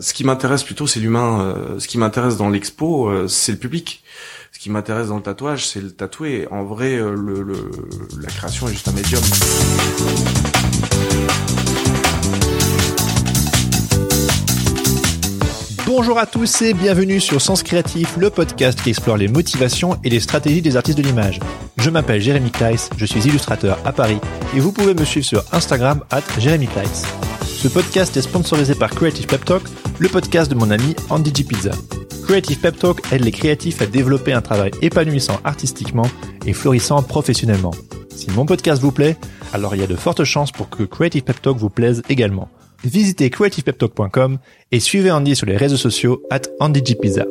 Ce qui m'intéresse plutôt, c'est l'humain. Euh, ce qui m'intéresse dans l'expo, euh, c'est le public. Ce qui m'intéresse dans le tatouage, c'est le tatoué. En vrai, euh, le, le- la création est juste un médium. Bonjour à tous et bienvenue sur Sens Créatif, le podcast qui explore les motivations et les stratégies des artistes de l'image. Je m'appelle Jérémy Kleiss, je suis illustrateur à Paris et vous pouvez me suivre sur Instagram at Jérémy Kleiss. Ce podcast est sponsorisé par Creative Pep Talk, le podcast de mon ami Andy G. Pizza. Creative Pep Talk aide les créatifs à développer un travail épanouissant artistiquement et florissant professionnellement. Si mon podcast vous plaît, alors il y a de fortes chances pour que Creative Pep Talk vous plaise également. Visitez creativepeptalk.com et suivez Andy sur les réseaux sociaux at AndyGPizza.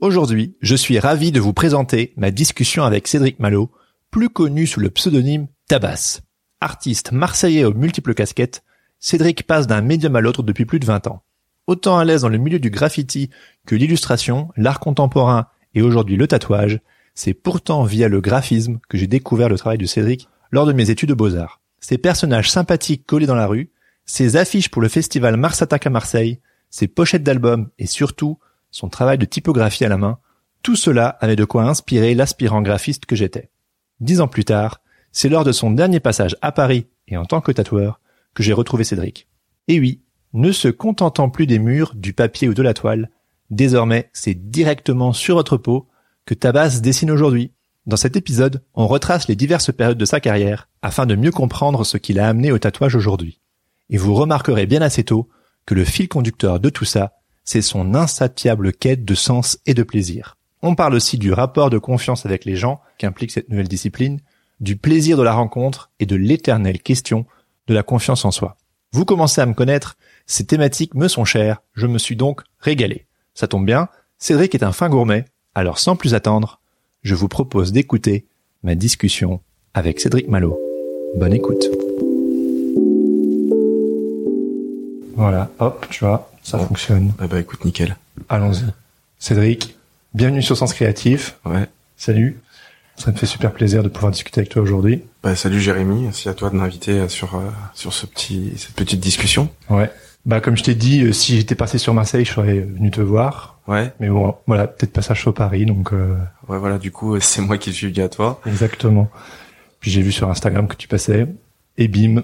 Aujourd'hui, je suis ravi de vous présenter ma discussion avec Cédric Malo, plus connu sous le pseudonyme Tabas. Artiste marseillais aux multiples casquettes, Cédric passe d'un médium à l'autre depuis plus de 20 ans. Autant à l'aise dans le milieu du graffiti que l'illustration, l'art contemporain et aujourd'hui le tatouage, c'est pourtant via le graphisme que j'ai découvert le travail de Cédric lors de mes études de beaux-arts. Ses personnages sympathiques collés dans la rue, ses affiches pour le festival Mars Attack à Marseille, ses pochettes d'albums et surtout son travail de typographie à la main, tout cela avait de quoi inspirer l'aspirant graphiste que j'étais. Dix ans plus tard, c'est lors de son dernier passage à Paris et en tant que tatoueur que j'ai retrouvé Cédric. Et oui, ne se contentant plus des murs, du papier ou de la toile, désormais c'est directement sur votre peau que Tabas dessine aujourd'hui. Dans cet épisode, on retrace les diverses périodes de sa carrière afin de mieux comprendre ce qui l'a amené au tatouage aujourd'hui. Et vous remarquerez bien assez tôt que le fil conducteur de tout ça, c'est son insatiable quête de sens et de plaisir. On parle aussi du rapport de confiance avec les gens qu'implique cette nouvelle discipline, du plaisir de la rencontre et de l'éternelle question de la confiance en soi. Vous commencez à me connaître, ces thématiques me sont chères, je me suis donc régalé. Ça tombe bien, Cédric est un fin gourmet, alors sans plus attendre, je vous propose d'écouter ma discussion avec Cédric Malo. Bonne écoute. Voilà, hop, tu vois, ça Bon. fonctionne. Bah, bah écoute, nickel. Allons-y. Cédric, bienvenue sur Sens Créatif. Ouais. Salut. Ça me fait super plaisir de pouvoir discuter avec toi aujourd'hui. Bah salut Jérémy, merci à toi de m'inviter euh, sur euh, sur ce petit cette petite discussion. Ouais. Bah comme je t'ai dit, euh, si j'étais passé sur Marseille, je serais venu te voir. Ouais. Mais bon, voilà, peut-être passage sur Paris, donc euh, Ouais voilà, du coup, euh, c'est moi qui suis venu à toi. exactement. Puis j'ai vu sur Instagram que tu passais, et bim.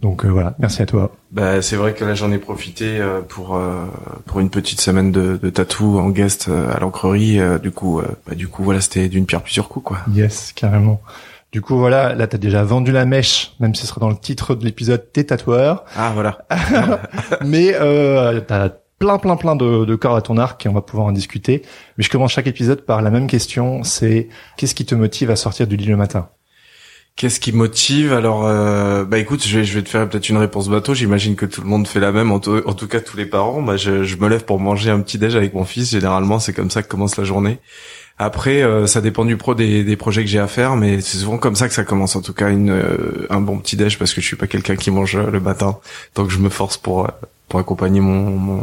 Donc euh, voilà, merci à toi. Bah c'est vrai que là j'en ai profité euh, pour euh, pour une petite semaine de, de tatou en guest euh, à l'encrerie. euh, du coup, euh, bah du coup voilà, c'était d'une pierre plusieurs coups quoi. Yes, carrément. Du coup voilà, là t'as déjà vendu la mèche, même si ce sera dans le titre de l'épisode, t'es tatoueur. Ah voilà. Mais euh, t'as plein plein plein de, de cordes à ton arc et on va pouvoir en discuter. Mais je commence chaque épisode par la même question, c'est qu'est-ce qui te motive à sortir du lit le matin? Qu'est-ce qui motive? Alors, euh, bah écoute, je vais, je vais te faire peut-être une réponse bateau. J'imagine que tout le monde fait la même, en, en tout cas tous les parents. Bah, je, je me lève pour manger un petit déj avec mon fils. Généralement, c'est comme ça que commence la journée. Après, euh, ça dépend du pro des, des projets que j'ai à faire, mais c'est souvent comme ça que ça commence. En tout cas, une, euh, un bon petit déj parce que je suis pas quelqu'un qui mange euh, le matin, donc je me force pour euh, pour accompagner mon mon,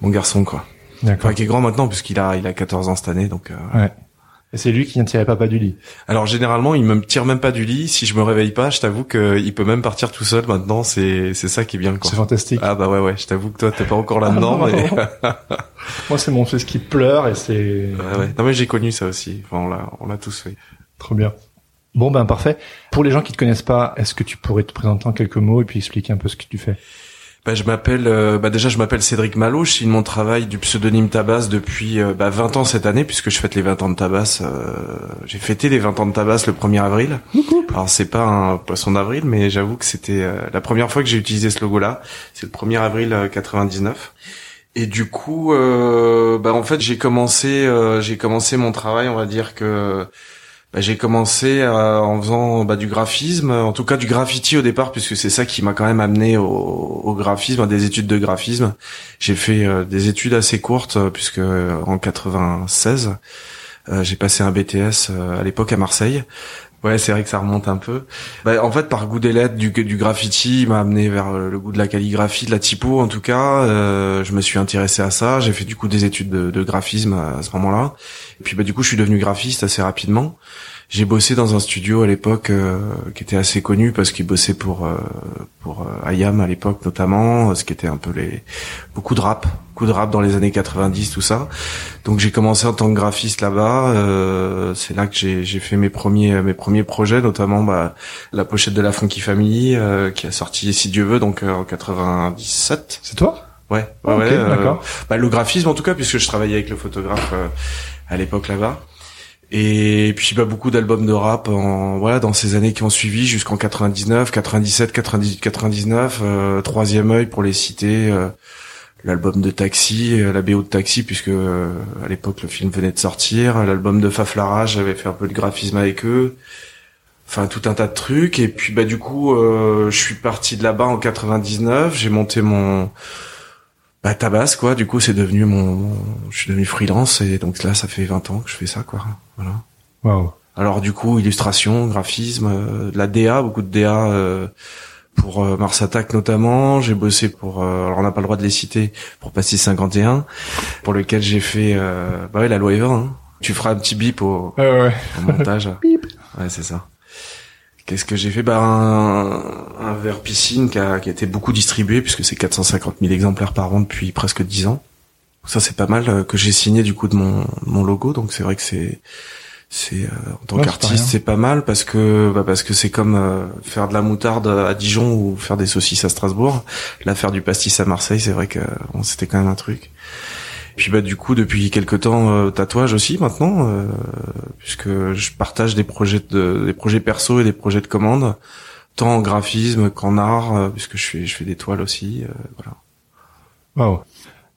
mon garçon quoi. D'accord. Enfin, qui est grand maintenant puisqu'il a il a 14 ans cette année, donc. euh, Ouais. Et c'est lui qui vient tirer papa du lit. Alors généralement, il me tire même pas du lit. Si je me réveille pas, je t'avoue que il peut même partir tout seul maintenant. C'est c'est ça qui est bien. C'est fantastique. Ah bah ouais ouais. Je t'avoue que toi t'es pas encore là-dedans. Ah, mais... Moi c'est mon fils qui pleure et c'est ouais, ouais. Non mais j'ai connu ça aussi. Enfin on l'a on l'a tous fait. trop bien. Bon ben parfait. Pour les gens qui te connaissent pas, est-ce que tu pourrais te présenter en quelques mots et puis expliquer un peu ce que tu fais? Bah, je m'appelle, euh, bah déjà je m'appelle Cédric Malo, je signe mon travail du pseudonyme Tabas depuis euh, bah, 20 ans cette année puisque je fête les 20 ans de Tabas. euh, j'ai fêté les 20 ans de Tabas le 1er avril. Alors c'est pas un poisson d'avril, mais j'avoue que c'était euh, la première fois que j'ai utilisé ce logo-là. C'est le 1er avril euh, 99. Et du coup, euh, bah en fait j'ai commencé, euh, j'ai commencé mon travail, on va dire que bah, j'ai commencé euh, en faisant bah, du graphisme, en tout cas du graffiti au départ, puisque c'est ça qui m'a quand même amené au, graphisme, des études de graphisme. J'ai fait euh, des études assez courtes, euh, puisque en 96, j'ai passé un BTS à l'époque à Marseille. Ouais, c'est vrai que ça remonte un peu. Bah, en fait, par goût des lettres, du, du graffiti m'a amené vers le goût de la calligraphie, de la typo en tout cas. je me suis intéressé à ça. J'ai fait du coup des études de, de graphisme à ce moment-là. Et puis bah du coup, je suis devenu graphiste assez rapidement. J'ai bossé dans un studio à l'époque euh, qui était assez connu parce qu'il bossait pour euh, pour euh, Ayam à l'époque notamment, ce qui était un peu les beaucoup de rap, beaucoup de rap dans les années 90 tout ça. Donc j'ai commencé en tant que graphiste là-bas. c'est là que j'ai j'ai fait mes premiers mes premiers projets, notamment bah, la pochette de la Funky Family qui a sorti si Dieu veut donc en 97. C'est toi? Ouais, ouais, ouais d'accord. Bah, le graphisme en tout cas puisque je travaillais avec le photographe à l'époque là-bas. Et puis bah beaucoup d'albums de rap en voilà dans ces années qui ont suivi jusqu'en 99, 97, 98, 99, euh, troisième œil pour les citer euh, l'album de Taxi, euh, la BO de Taxi puisque euh, à l'époque le film venait de sortir, l'album de Faflara, j'avais fait un peu de graphisme avec eux. Enfin tout un tas de trucs et puis bah du coup je suis parti de là-bas en 99, j'ai monté mon bah Tabas quoi. Du coup c'est devenu mon, je suis devenu freelance et donc là ça fait 20 ans que je fais ça quoi. Voilà. Wow. alors du coup illustration graphisme euh, de la DA beaucoup de DA euh, pour euh, Mars Attack notamment. J'ai bossé pour euh, alors on n'a pas le droit de les citer pour Pastis 51 pour lequel j'ai fait bah ouais la loi Eva hein. tu feras un petit bip au, ouais. au montage. Bip. Ouais c'est ça Qu'est-ce que j'ai fait? Bah un, un verre piscine qui a, qui a été beaucoup distribué puisque c'est 450 000 exemplaires par an depuis presque 10 ans. Ça c'est pas mal euh, que j'ai signé du coup de mon, mon logo donc c'est vrai que c'est c'est euh, en tant qu'artiste c'est pas mal parce que bah, parce que c'est comme euh, faire de la moutarde à Dijon ou faire des saucisses à Strasbourg. Là faire du pastis à Marseille c'est vrai que bon, c'était quand même un truc. Puis bah du coup depuis quelque temps euh, tatouage aussi maintenant euh, puisque je partage des projets de des projets perso et des projets de commande tant en graphisme qu'en art euh, puisque je fais je fais des toiles aussi voilà. Wow.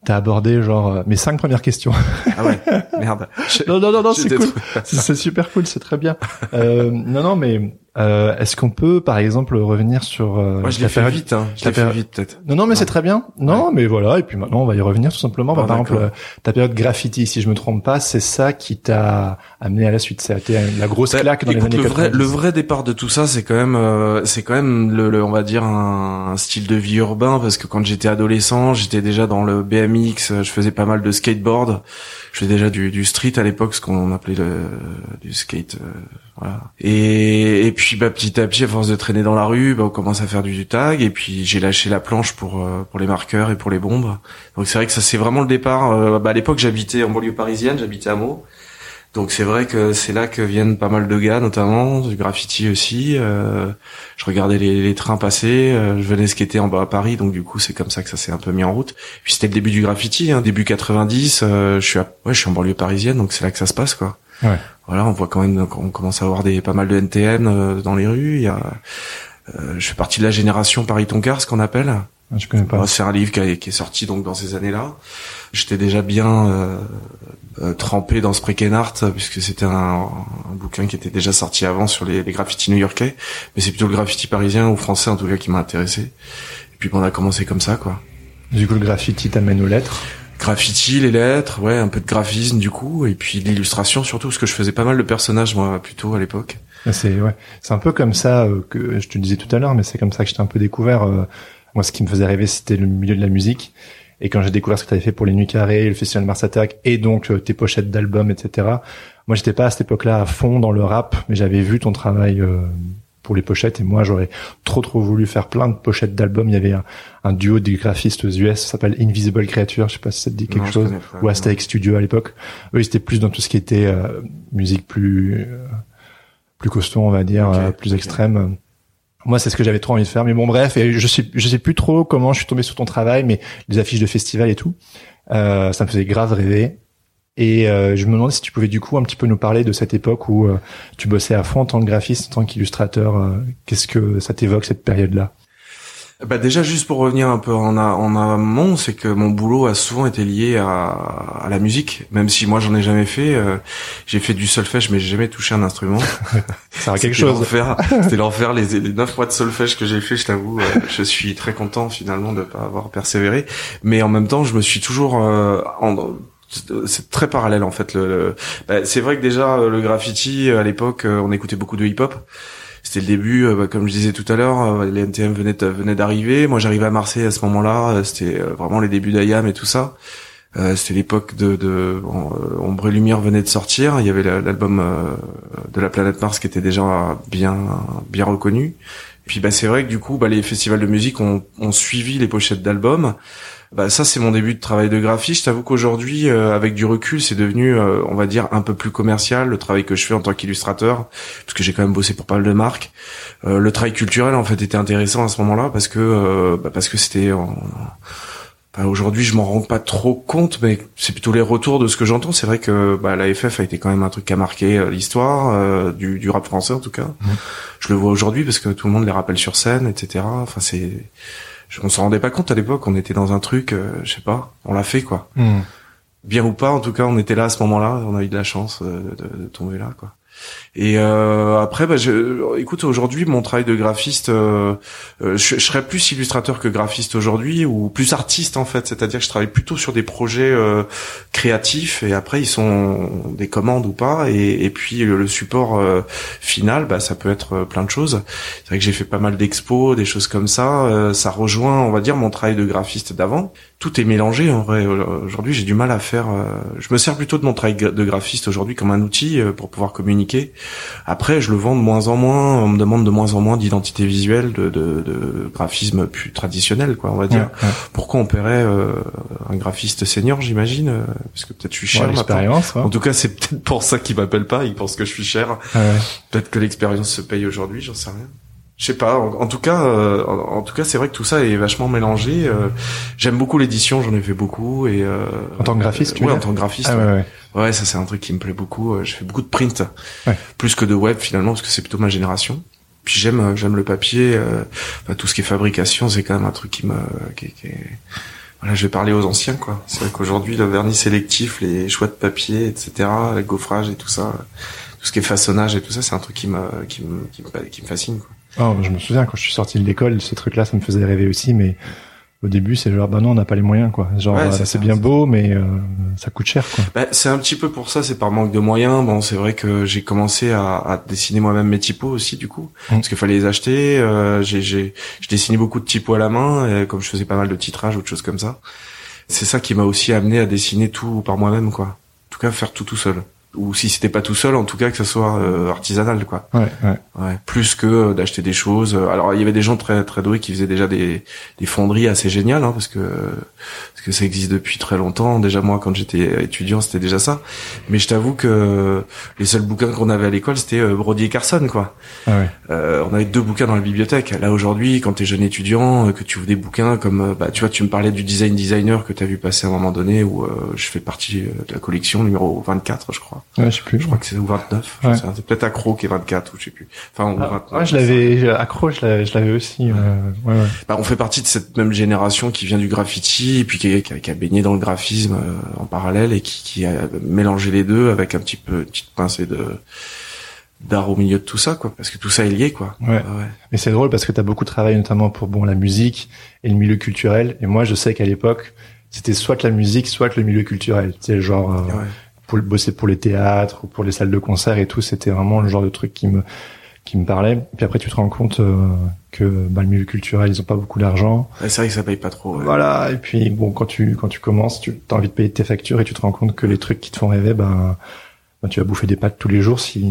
T'as abordé genre mes cinq premières questions. Ah ouais, merde. non non non, non c'est cool. c'est super cool, c'est très bien. Euh, non non mais euh, Est-ce qu'on peut, par exemple, revenir sur euh, Moi, je l'ai fait vite, hein. Je l'ai fait vite, peut-être. Non, non, mais c'est très bien. Non, mais voilà. Et puis maintenant, on va y revenir tout simplement. Bah, par exemple, ta période graffiti, si je me trompe pas, c'est ça qui t'a amené à la suite. C'était la grosse bah, claque dans les années le 90. Vrai, le vrai départ de tout ça, c'est quand même, euh, c'est quand même le, on va dire un, un, style de vie urbain, parce que quand j'étais adolescent, j'étais déjà dans le BMX, je faisais pas mal de skateboard je faisais déjà du, du street à l'époque, ce qu'on appelait le, du skate. Voilà. Et, et puis bah, petit à petit, à force de traîner dans la rue, bah, on commence à faire du, du tag. Et puis j'ai lâché la planche pour euh, pour les marqueurs et pour les bombes. Donc c'est vrai que ça c'est vraiment le départ. Euh, bah, à l'époque, j'habitais en banlieue parisienne, j'habitais à Meaux. Donc c'est vrai que c'est là que viennent pas mal de gars, notamment du graffiti aussi. Euh, je regardais les, les trains passer, euh, je venais skater en bas à Paris, donc du coup c'est comme ça que ça s'est un peu mis en route. Puis c'était le début du graffiti, hein, début 90. Euh, je suis, à, ouais, je suis en banlieue parisienne, donc c'est là que ça se passe, quoi. Ouais. Voilà, on voit quand même, on commence à avoir des pas mal de NTN euh, dans les rues. Il y a, je fais partie de la génération Paris Toncar, ce qu'on appelle. Ah, je connais pas. C'est un livre qui, est sorti donc dans ces années-là. J'étais déjà bien euh, euh, trempé dans ce Art puisque c'était un, un, bouquin qui était déjà sorti avant sur les, les graffitis new-yorkais, mais c'est plutôt le graffiti parisien ou français en tout cas qui m'a intéressé. Et puis bon, on a commencé comme ça, quoi. Du coup, le graffiti t'amène aux lettres. Graffiti, les lettres, ouais, un peu de graphisme du coup, et puis l'illustration surtout, parce que je faisais pas mal de personnages moi plutôt à l'époque. C'est ouais, c'est un peu comme ça euh, que je te disais tout à l'heure, mais c'est comme ça que j'étais un peu découvert. Euh, moi, ce qui me faisait rêver, c'était le milieu de la musique. Et quand j'ai découvert ce que tu avais fait pour les Nuits Carrées, le Festival Mars Attack, et donc euh, tes pochettes d'albums, etc. Moi, j'étais pas à cette époque-là à fond dans le rap, mais j'avais vu ton travail pour les pochettes. Et moi, j'aurais trop trop voulu faire plein de pochettes d'albums. Il y avait un, duo de graphistes US, ça s'appelle Invisible Creature. Je sais pas si ça te dit quelque chose. ou Aztec Studio à l'époque. Eux, ils étaient plus dans tout ce qui était euh, musique plus plus costaud, on va dire, plus extrême. Moi, c'est ce que j'avais trop envie de faire. Mais bon, bref, et je sais, je sais plus trop comment je suis tombé sur ton travail, mais les affiches de festival et tout, euh, ça me faisait grave rêver. Et euh, je me demandais si tu pouvais du coup un petit peu nous parler de cette époque où euh, tu bossais à fond en tant que graphiste, en tant qu'illustrateur. Euh, qu'est-ce que ça t'évoque cette période-là? Bah déjà juste pour revenir un peu en, a, en amont, c'est que mon boulot a souvent été lié à, à la musique, même si moi j'en ai jamais fait. euh, j'ai fait du solfège, mais j'ai jamais touché un instrument. Ça a quelque C'était chose. l'enfer. C'était l'enfer. Les, les neuf mois de solfège que j'ai fait, je t'avoue, euh, je suis très content finalement de pas avoir persévéré. Mais en même temps, je me suis toujours euh, en- c'est très parallèle en fait. Le, le- bah, c'est vrai que déjà euh, le graffiti à l'époque, euh, on écoutait beaucoup de hip-hop. C'était le début, euh, bah, comme je disais tout à l'heure, euh, les NTM venaient venaient d'arriver. Moi, j'arrivais à Marseille à ce moment-là. euh, C'était euh, vraiment les débuts d'Ayam et tout ça. Euh, c'était l'époque de, de bon, euh, Ombre et Lumière venait de sortir. Il y avait la- l'album euh, de la planète Mars qui était déjà bien bien reconnu. Puis bah c'est vrai que du coup bah les festivals de musique ont, ont suivi les pochettes d'albums. Bah ça c'est mon début de travail de graphiste. Je t'avoue qu'aujourd'hui euh, avec du recul c'est devenu euh, on va dire un peu plus commercial le travail que je fais en tant qu'illustrateur parce que j'ai quand même bossé pour pas mal de marques. Euh, le travail culturel en fait était intéressant à ce moment-là parce que euh, bah, parce que c'était en- Enfin, Aujourd'hui, je m'en rends pas trop compte, mais c'est plutôt les retours de ce que j'entends. C'est vrai que bah, la FF a été quand même un truc qui a marqué euh, l'histoire euh, du, du rap français en tout cas. Je le vois aujourd'hui parce que tout le monde les rappelle sur scène, etc. Enfin, c'est, je- on s'en rendait pas compte à l'époque. On était dans un truc, euh, je sais pas, on l'a fait quoi. Hmm. Bien ou pas, en tout cas, on était là à ce moment-là. On a eu de la chance euh, de, de tomber là, quoi. Et euh, après, bah, je, écoute, aujourd'hui, mon travail de graphiste, euh, euh, je, je serais plus illustrateur que graphiste aujourd'hui, ou plus artiste en fait. C'est-à-dire que je travaille plutôt sur des projets euh, créatifs, et après ils sont des commandes ou pas. Et, et puis le, support euh, final, bah, ça peut être euh, plein de choses. C'est vrai que j'ai fait pas mal d'expos, des choses comme ça. Ça rejoint, on va dire, mon travail de graphiste d'avant. Tout est mélangé en vrai. Aujourd'hui, j'ai du mal à faire. euh, je me sers plutôt de mon travail de graphiste aujourd'hui comme un outil euh, pour pouvoir communiquer. Après, je le vends de moins en moins. On me demande de moins en moins d'identité visuelle, de, de, de graphisme plus traditionnel, quoi, on va dire. Ouais, ouais. Pourquoi on paierait euh, un graphiste senior, j'imagine euh, Parce que peut-être je suis cher Ouais, l'expérience. En tout cas, c'est peut-être pour ça qu'ils m'appellent pas. Ils pensent que je suis cher. Peut-être que l'expérience se paye aujourd'hui, j'en sais rien. Je sais pas. En, en tout cas, euh, en, en tout cas, c'est vrai que tout ça est vachement mélangé. euh, J'aime beaucoup l'édition, j'en ai fait beaucoup et. Euh, En tant que graphiste, tu ouais, en tant que graphiste. Ah ouais. ouais, ouais. Ça c'est un truc qui me plaît beaucoup. Euh, Je fais beaucoup de print, Ouais. plus que de web finalement, parce que c'est plutôt ma génération. Puis j'aime, euh, j'aime le papier. euh, enfin, tout ce qui est fabrication, c'est quand même un truc qui me, qui, qui est- Voilà, je vais parler aux anciens, quoi. C'est vrai qu'aujourd'hui, le vernis sélectif, les choix de papier, etc., le gaufrage et tout ça, euh, tout ce qui est façonnage et tout ça, c'est un truc qui me, qui me, qui me, qui me fascine, quoi. Oh, je me souviens quand je suis sorti de l'école, ce truc-là, ça me faisait rêver aussi, mais au début, c'est genre, bah non, on n'a pas les moyens, quoi. Genre, Ouais, euh, c'est bien beau, mais euh, ça coûte cher, quoi. Bah, c'est un petit peu pour ça, c'est par manque de moyens. Bon, c'est vrai que j'ai commencé à, à dessiner moi-même mes typos aussi, du coup, Mm. parce qu'il fallait les acheter. Euh, j'ai, j'ai, je dessinais beaucoup de typos à la main, et comme je faisais pas mal de titrages ou de choses comme ça. C'est ça qui m'a aussi amené à dessiner tout par moi-même, quoi. En tout cas, faire tout tout seul. Ou si c'était pas tout seul, en tout cas que ce soit euh, artisanal, quoi. Ouais, ouais. Ouais, plus que euh, d'acheter des choses. Alors il y avait des gens très très doués qui faisaient déjà des, des fonderies assez géniales, hein, parce que parce que ça existe depuis très longtemps. Déjà moi quand j'étais étudiant c'était déjà ça. Mais je t'avoue que les seuls bouquins qu'on avait à l'école c'était euh, Brody et Carson quoi. Ah ouais. Euh, on avait deux bouquins dans la bibliothèque. Là aujourd'hui quand t'es jeune étudiant, euh, que tu ouvres des bouquins comme bah tu vois tu me parlais du design designer que t'as vu passer à un moment donné où euh, je fais partie de la collection numéro 24 je crois. Ouais, je sais plus. Je crois que c'est ou 29. j'en Ouais. C'est peut-être Accro qui est 24 ou je sais plus. Enfin ou Ah, 29. ouais, je l'avais, accro, je l'avais, je l'avais aussi. euh, ouais, ouais. Bah, on fait partie de cette même génération qui vient du graffiti et puis qui, qui a, qui a baigné dans le graphisme euh, en parallèle et qui, qui a mélangé les deux avec un petit peu une petite pincée de d'art au milieu de tout ça quoi parce que tout ça est lié quoi. Ouais. Ah ouais. Mais c'est drôle parce que t'as beaucoup travaillé notamment pour bon la musique et le milieu culturel. Et moi, je sais qu'à l'époque, c'était soit la musique, soit le milieu culturel. Tu sais, genre euh, Ouais. Pour bosser pour les théâtres ou pour les salles de concert et tout, c'était vraiment le genre de truc qui me qui me parlait. Puis après, tu te rends compte euh, que bah, le milieu culturel, ils ont pas beaucoup d'argent. Ouais, c'est vrai que ça paye pas trop. ouais. Voilà. Et puis bon, quand tu quand tu commences, tu as envie de payer tes factures et tu te rends compte que les trucs qui te font rêver, ben ben, tu vas bouffer des pâtes tous les jours si.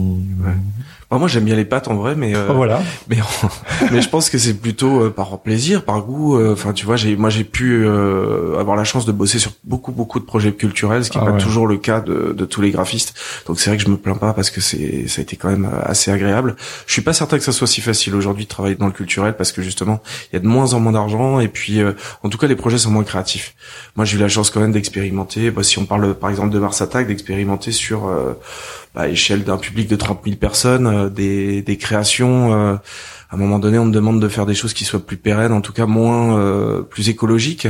Moi j'aime bien les pâtes en vrai mais euh, voilà. mais mais je pense que c'est plutôt euh, par plaisir, par goût. euh, Enfin, tu vois, j'ai moi j'ai pu euh, avoir la chance de bosser sur beaucoup beaucoup de projets culturels, ce qui n'est Ah pas ouais. toujours le cas de, de tous les graphistes. Donc c'est vrai que je me plains pas parce que c'est ça a été quand même euh, assez agréable. Je suis pas certain que ça soit si facile aujourd'hui de travailler dans le culturel parce que justement il y a de moins en moins d'argent et puis euh, en tout cas les projets sont moins créatifs. Moi j'ai eu la chance quand même d'expérimenter. Bah, si on parle par exemple de Mars Attack, d'expérimenter sur à échelle d'un public de 30 000 personnes, des, des créations à un moment donné, on me demande de faire des choses qui soient plus pérennes, en tout cas moins euh, plus écologiques.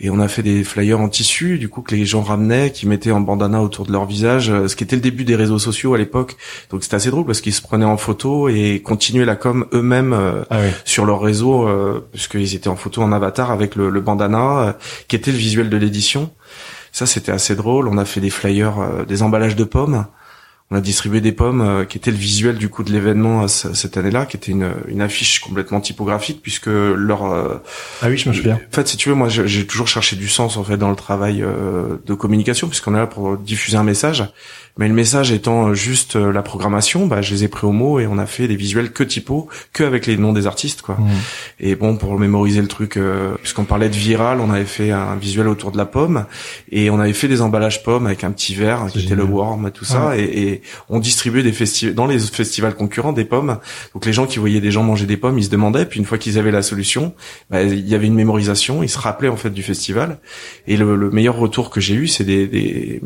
Et on a fait des flyers en tissu, du coup que les gens ramenaient, qui mettaient en bandana autour de leur visage, euh, ce qui était le début des réseaux sociaux à l'époque. Donc c'était assez drôle parce qu'ils se prenaient en photo et continuaient la com eux-mêmes euh, ah sur leur réseau, puisqu'ils étaient en photo en avatar avec le, le bandana, qui était le visuel de l'édition. Ça, c'était assez drôle. On a fait des flyers, des emballages de pommes on a distribué des pommes euh, qui étaient le visuel du coup de l'événement euh, cette année-là, qui était une, une, affiche complètement typographique puisque leur euh, ah oui je me souviens. En fait, si tu veux, moi j'ai toujours cherché du sens en fait dans le travail de communication puisqu'on est là pour diffuser un message. Mais le message étant euh, juste euh, la programmation, bah, je les ai pris au mot et on a fait des visuels que typo, que avec les noms des artistes, quoi. Mmh. Et bon, pour mémoriser le truc, euh, puisqu'on parlait de viral, on avait fait un visuel autour de la pomme et on avait fait des emballages pommes avec un petit verre qui était le worm et tout ça. Et, et, on distribuait des festivals dans les festivals concurrents des pommes. Donc les gens qui voyaient des gens manger des pommes, ils se demandaient. Puis une fois qu'ils avaient la solution, bah, il y avait une mémorisation. Ils se rappelaient en fait du festival. Et le, le meilleur retour que j'ai eu, c'est des, des,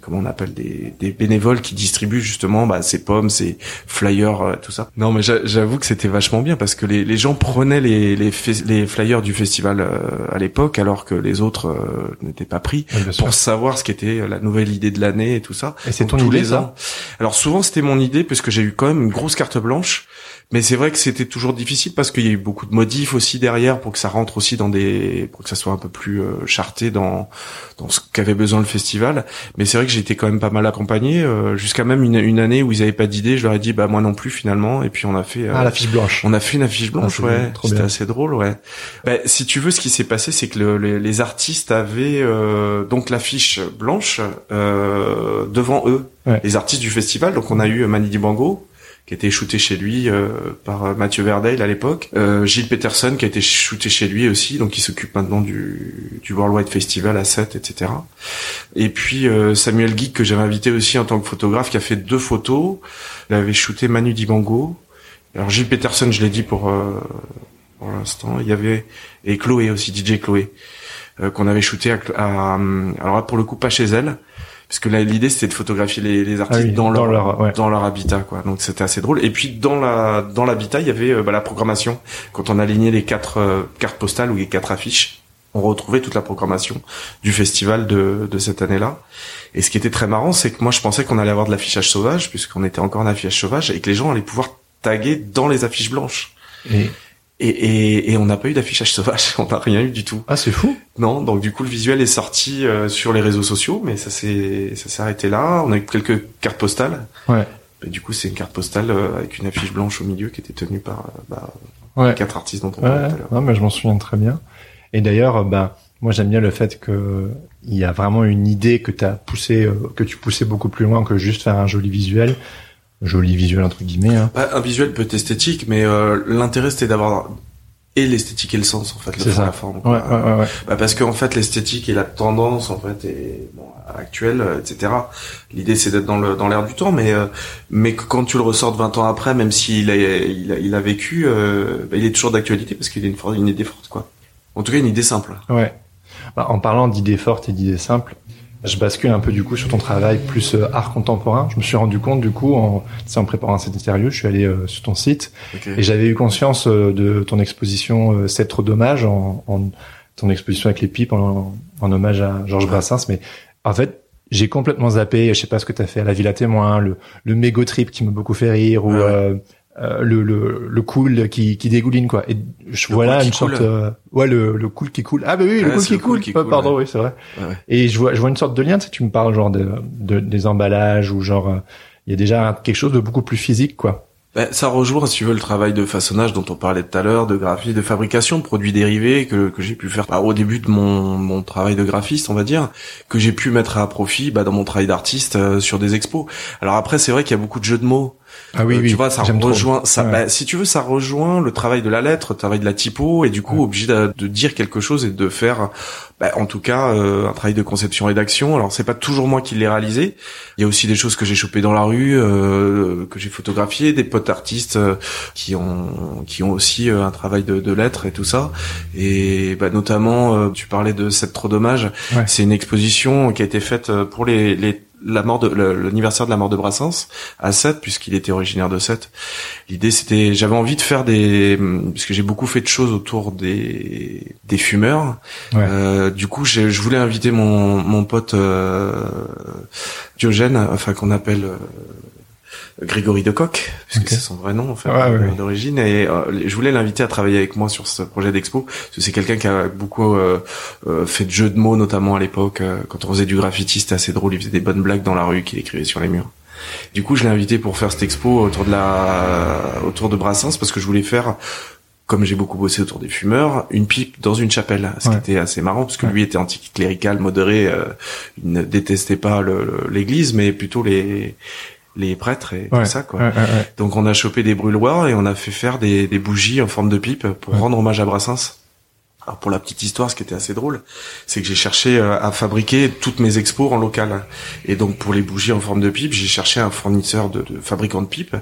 comment on appelle des des bénévoles qui distribuent justement bah, ces pommes, ces flyers, euh, tout ça. Non, mais j'avoue que c'était vachement bien parce que les, les gens prenaient les, les, les, flyers du festival euh, à l'époque alors que les autres euh, n'étaient pas pris pour savoir ce qu'était la nouvelle idée de l'année et tout ça. Et c'est ton idée ça Alors souvent c'était mon idée puisque j'ai eu quand même une grosse carte blanche mais c'est vrai que c'était toujours difficile parce qu'il y a eu beaucoup de modifs aussi derrière pour que ça rentre aussi dans des, pour que ça soit un peu plus euh, charté dans dans ce qu'avait besoin le festival. Mais c'est vrai que j'ai été quand même pas mal accompagné euh, jusqu'à même une, une, année où ils avaient pas d'idée. Je leur ai dit bah moi non plus finalement. Et puis on a fait euh, ah la fiche blanche. On a fait une affiche blanche, ah, ouais. C'était assez drôle, ouais. Bah, si tu veux, ce qui s'est passé, c'est que le, les, artistes avaient euh, donc l'affiche blanche devant eux, les artistes du festival. Donc on a eu Mani Dibango qui a été shooté chez lui euh, par euh, Mathieu Verdale à l'époque, euh, Gilles Peterson qui a été shooté chez lui aussi, donc il s'occupe maintenant du, du Worldwide Festival à 7, etc. Et puis Samuel Geek que j'avais invité aussi en tant que photographe, qui a fait deux photos. Il avait shooté Manu Dibango. Alors Gilles Peterson, je l'ai dit pour pour l'instant. Il y avait et Chloé aussi, DJ Chloé, qu'on avait shooté à, à, alors pour le coup pas chez elle, parce que là l'idée c'était de photographier les, les artistes ah dans, leur, dans leur habitat quoi donc c'était assez drôle et puis dans la dans l'habitat il y avait euh, bah, la programmation quand on alignait les quatre euh, cartes postales ou les quatre affiches on retrouvait toute la programmation du festival de, de cette année-là. Et ce qui était très marrant, c'est que moi je pensais qu'on allait avoir de l'affichage sauvage, puisqu'on était encore en affichage sauvage, et que les gens allaient pouvoir taguer dans les affiches blanches. Et, et, et, et on n'a pas eu d'affichage sauvage, on n'a rien eu du tout. Ah c'est fou. Non, donc du coup le visuel est sorti euh, sur les réseaux sociaux, mais ça s'est ça s'est arrêté là. On a eu quelques cartes postales. Ouais. Et du coup c'est une carte postale euh, avec une affiche blanche au milieu qui était tenue par euh, bah, ouais. quatre artistes dont on parlait tout à l'heure. Non mais je m'en souviens très bien. Et d'ailleurs bah moi j'aime bien le fait que il y a vraiment une idée que tu poussé que tu poussais beaucoup plus loin que juste faire un joli visuel joli visuel entre guillemets. Hein. Bah, un visuel peut être esthétique, mais euh, l'intérêt c'était d'avoir et l'esthétique et le sens en fait, le fond, la forme. Ouais, ouais, ouais, bah, parce qu'en fait l'esthétique et la tendance en fait est bon, actuelle, etc. L'idée c'est d'être dans le dans l'air du temps, mais euh, mais quand tu le ressors 20 ans après, même s'il a, il a il a vécu, euh, bah, il est toujours d'actualité parce qu'il a une, une idée forte quoi. En tout cas une idée simple. Ouais. Bah, en parlant d'idées fortes et d'idées simples, je bascule un peu du coup sur ton travail plus euh, art contemporain. Je me suis rendu compte du coup en, en préparant cette interview, je suis allé euh, sur ton site et j'avais eu conscience euh, de ton exposition C'est trop dommage en, en, ton exposition avec les pipes en, en hommage à Georges Brassens. Mais en fait, j'ai complètement zappé. Je sais pas ce que tu as fait à la Villa Témoin, le, le mégo trip qui m'a beaucoup fait rire ou euh, le, le, le cool qui, qui dégouline quoi. Et je vois là une sorte euh, ouais le, le cool qui coule. Ah bah oui le cool qui coule. oh, pardon oui c'est vrai. Et je vois je vois une sorte de lien tu, sais, tu me parles genre de, de des emballages ou genre euh, il y a déjà quelque chose de beaucoup plus physique quoi. Ben, ça rejoint, si tu veux, le travail de façonnage dont on parlait tout à l'heure, de graphie, de fabrication de produits dérivés que, que j'ai pu faire bah, au début de mon, mon travail de graphiste, on va dire, que j'ai pu mettre à profit bah, dans mon travail d'artiste sur des expos. Alors après, c'est vrai qu'il y a beaucoup de jeux de mots ah oui, euh, oui. Tu vois, ça rejoint, ça, bah, si tu veux, ça rejoint le travail de la lettre, le travail de la typo, et du coup, obligé de, de, dire quelque chose et de faire, bah, en tout cas, euh, un travail de conception rédaction. Alors, c'est pas toujours moi qui l'ai réalisé. Il y a aussi des choses que j'ai chopées dans la rue, euh, que j'ai photographiées, des potes artistes euh, qui ont, qui ont aussi un travail de, de lettres et tout ça. Et bah, notamment, tu parlais de cette trop dommage. C'est une exposition qui a été faite pour les, les la mort de l'anniversaire de la mort de Brassens à Sète puisqu'il était originaire de Sète. L'idée c'était j'avais envie de faire des puisque j'ai beaucoup fait de choses autour des des fumeurs. Euh, du coup, je voulais inviter mon mon pote euh, Diogène, enfin qu'on appelle euh, Grégory Decoq, puisque c'est son vrai nom en fait d'origine. Et euh, je voulais l'inviter à travailler avec moi sur ce projet d'expo, parce que c'est quelqu'un qui a beaucoup euh, euh, fait de jeux de mots, notamment à l'époque quand on faisait du graffiti, c'était assez drôle. Il faisait des bonnes blagues dans la rue qu'il écrivait sur les murs. Du coup, je l'ai invité pour faire cette expo autour de la autour de Brassens, parce que je voulais faire comme j'ai beaucoup bossé autour des fumeurs, une pipe dans une chapelle, ce qui était assez marrant parce que lui était anticlérical, modéré, il ne détestait pas l'église, mais plutôt les les prêtres et tout ça quoi. Donc on a chopé des brûloirs et on a fait faire des, des bougies en forme de pipe pour rendre hommage à Brassens. Alors pour la petite histoire, ce qui était assez drôle, c'est que j'ai cherché euh, à fabriquer toutes mes expos en local. Et donc pour les bougies en forme de pipe, j'ai cherché un fournisseur de, de fabricant de pipes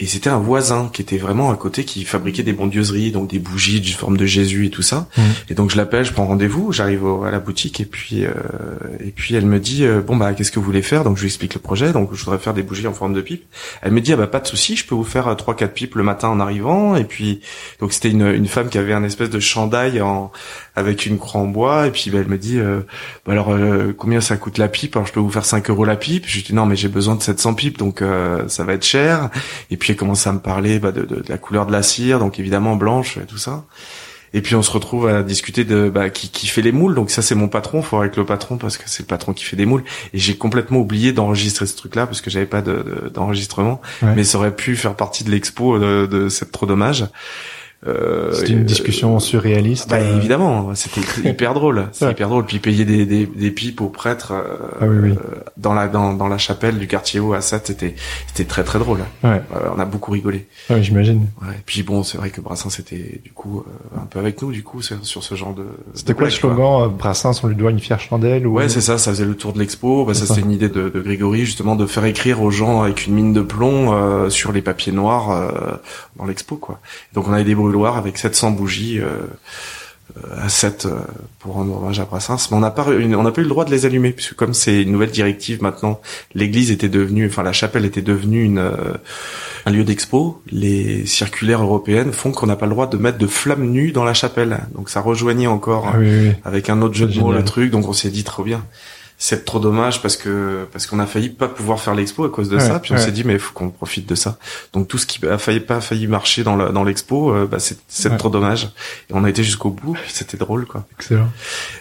et c'était un voisin qui était vraiment à côté, qui fabriquait des bondieuseries, donc des bougies du forme de Jésus et tout ça. Mmh. Et donc je l'appelle, je prends rendez-vous, j'arrive à la boutique et puis euh, et puis elle me dit euh, bon bah qu'est-ce que vous voulez faire? Donc je lui explique le projet. Donc je voudrais faire des bougies en forme de pipe. Elle me dit ah bah pas de souci, je peux vous faire euh, trois quatre pipes le matin en arrivant. Et puis donc c'était une, une femme qui avait un espèce de chandail en avec une croix en bois et puis bah, elle me dit euh, bah, alors combien ça coûte la pipe? Alors je peux vous faire 5 euros la pipe je lui dis non mais j'ai besoin de 700 pipes donc ça va être cher et puis commence à me parler bah, de, de, la couleur de la cire, donc évidemment blanche et tout ça. Et puis on se retrouve à discuter de bah, qui, qui fait les moules. Donc ça c'est mon patron. Faut avec le patron parce que c'est le patron qui fait des moules. Et j'ai complètement oublié d'enregistrer ce truc-là parce que j'avais pas d'enregistrement. De, Mais ça aurait pu faire partie de l'expo de, de C'est trop dommage. Euh, c'était une discussion surréaliste. Bah, euh. évidemment, c'était hyper drôle. C'est hyper drôle. Puis payer des, des, des pipes aux prêtres euh, ah oui, oui. dans la dans, dans la chapelle du quartier haut à c'était c'était très très drôle. Ouais. on a beaucoup rigolé. Ouais, j'imagine. Ouais. Puis bon, c'est vrai que Brassens était du coup un peu avec nous du coup sur, ce genre de. C'était quoi le slogan Brassens, on lui doit une fière chandelle ou... Ouais, c'est ça. Ça faisait le tour de l'expo. Bah, ça, c'était une idée de, de, Grégory justement de faire écrire aux gens avec une mine de plomb sur les papiers noirs dans l'expo quoi. Donc on avait des avec 700 bougies euh, à 7 euh, pour rendre hommage à Brassens, mais on n'a pas on n'a pas eu le droit de les allumer puisque comme c'est une nouvelle directive maintenant, l'église était devenue, enfin la chapelle était devenue une euh, un lieu d'expo. Les circulaires européennes font qu'on n'a pas le droit de mettre de flammes nues dans la chapelle. Donc ça rejoignait encore ah avec un autre jeu de mots le truc. Donc on s'est dit trop bien c'est trop dommage parce que parce qu'on a failli pas pouvoir faire l'expo à cause de ça puis on s'est dit mais il faut qu'on profite de ça. Donc tout ce qui a failli pas failli marcher dans dans l'expo euh, bah c'est c'est trop dommage. Et on a été jusqu'au bout puis c'était drôle quoi. Excellent.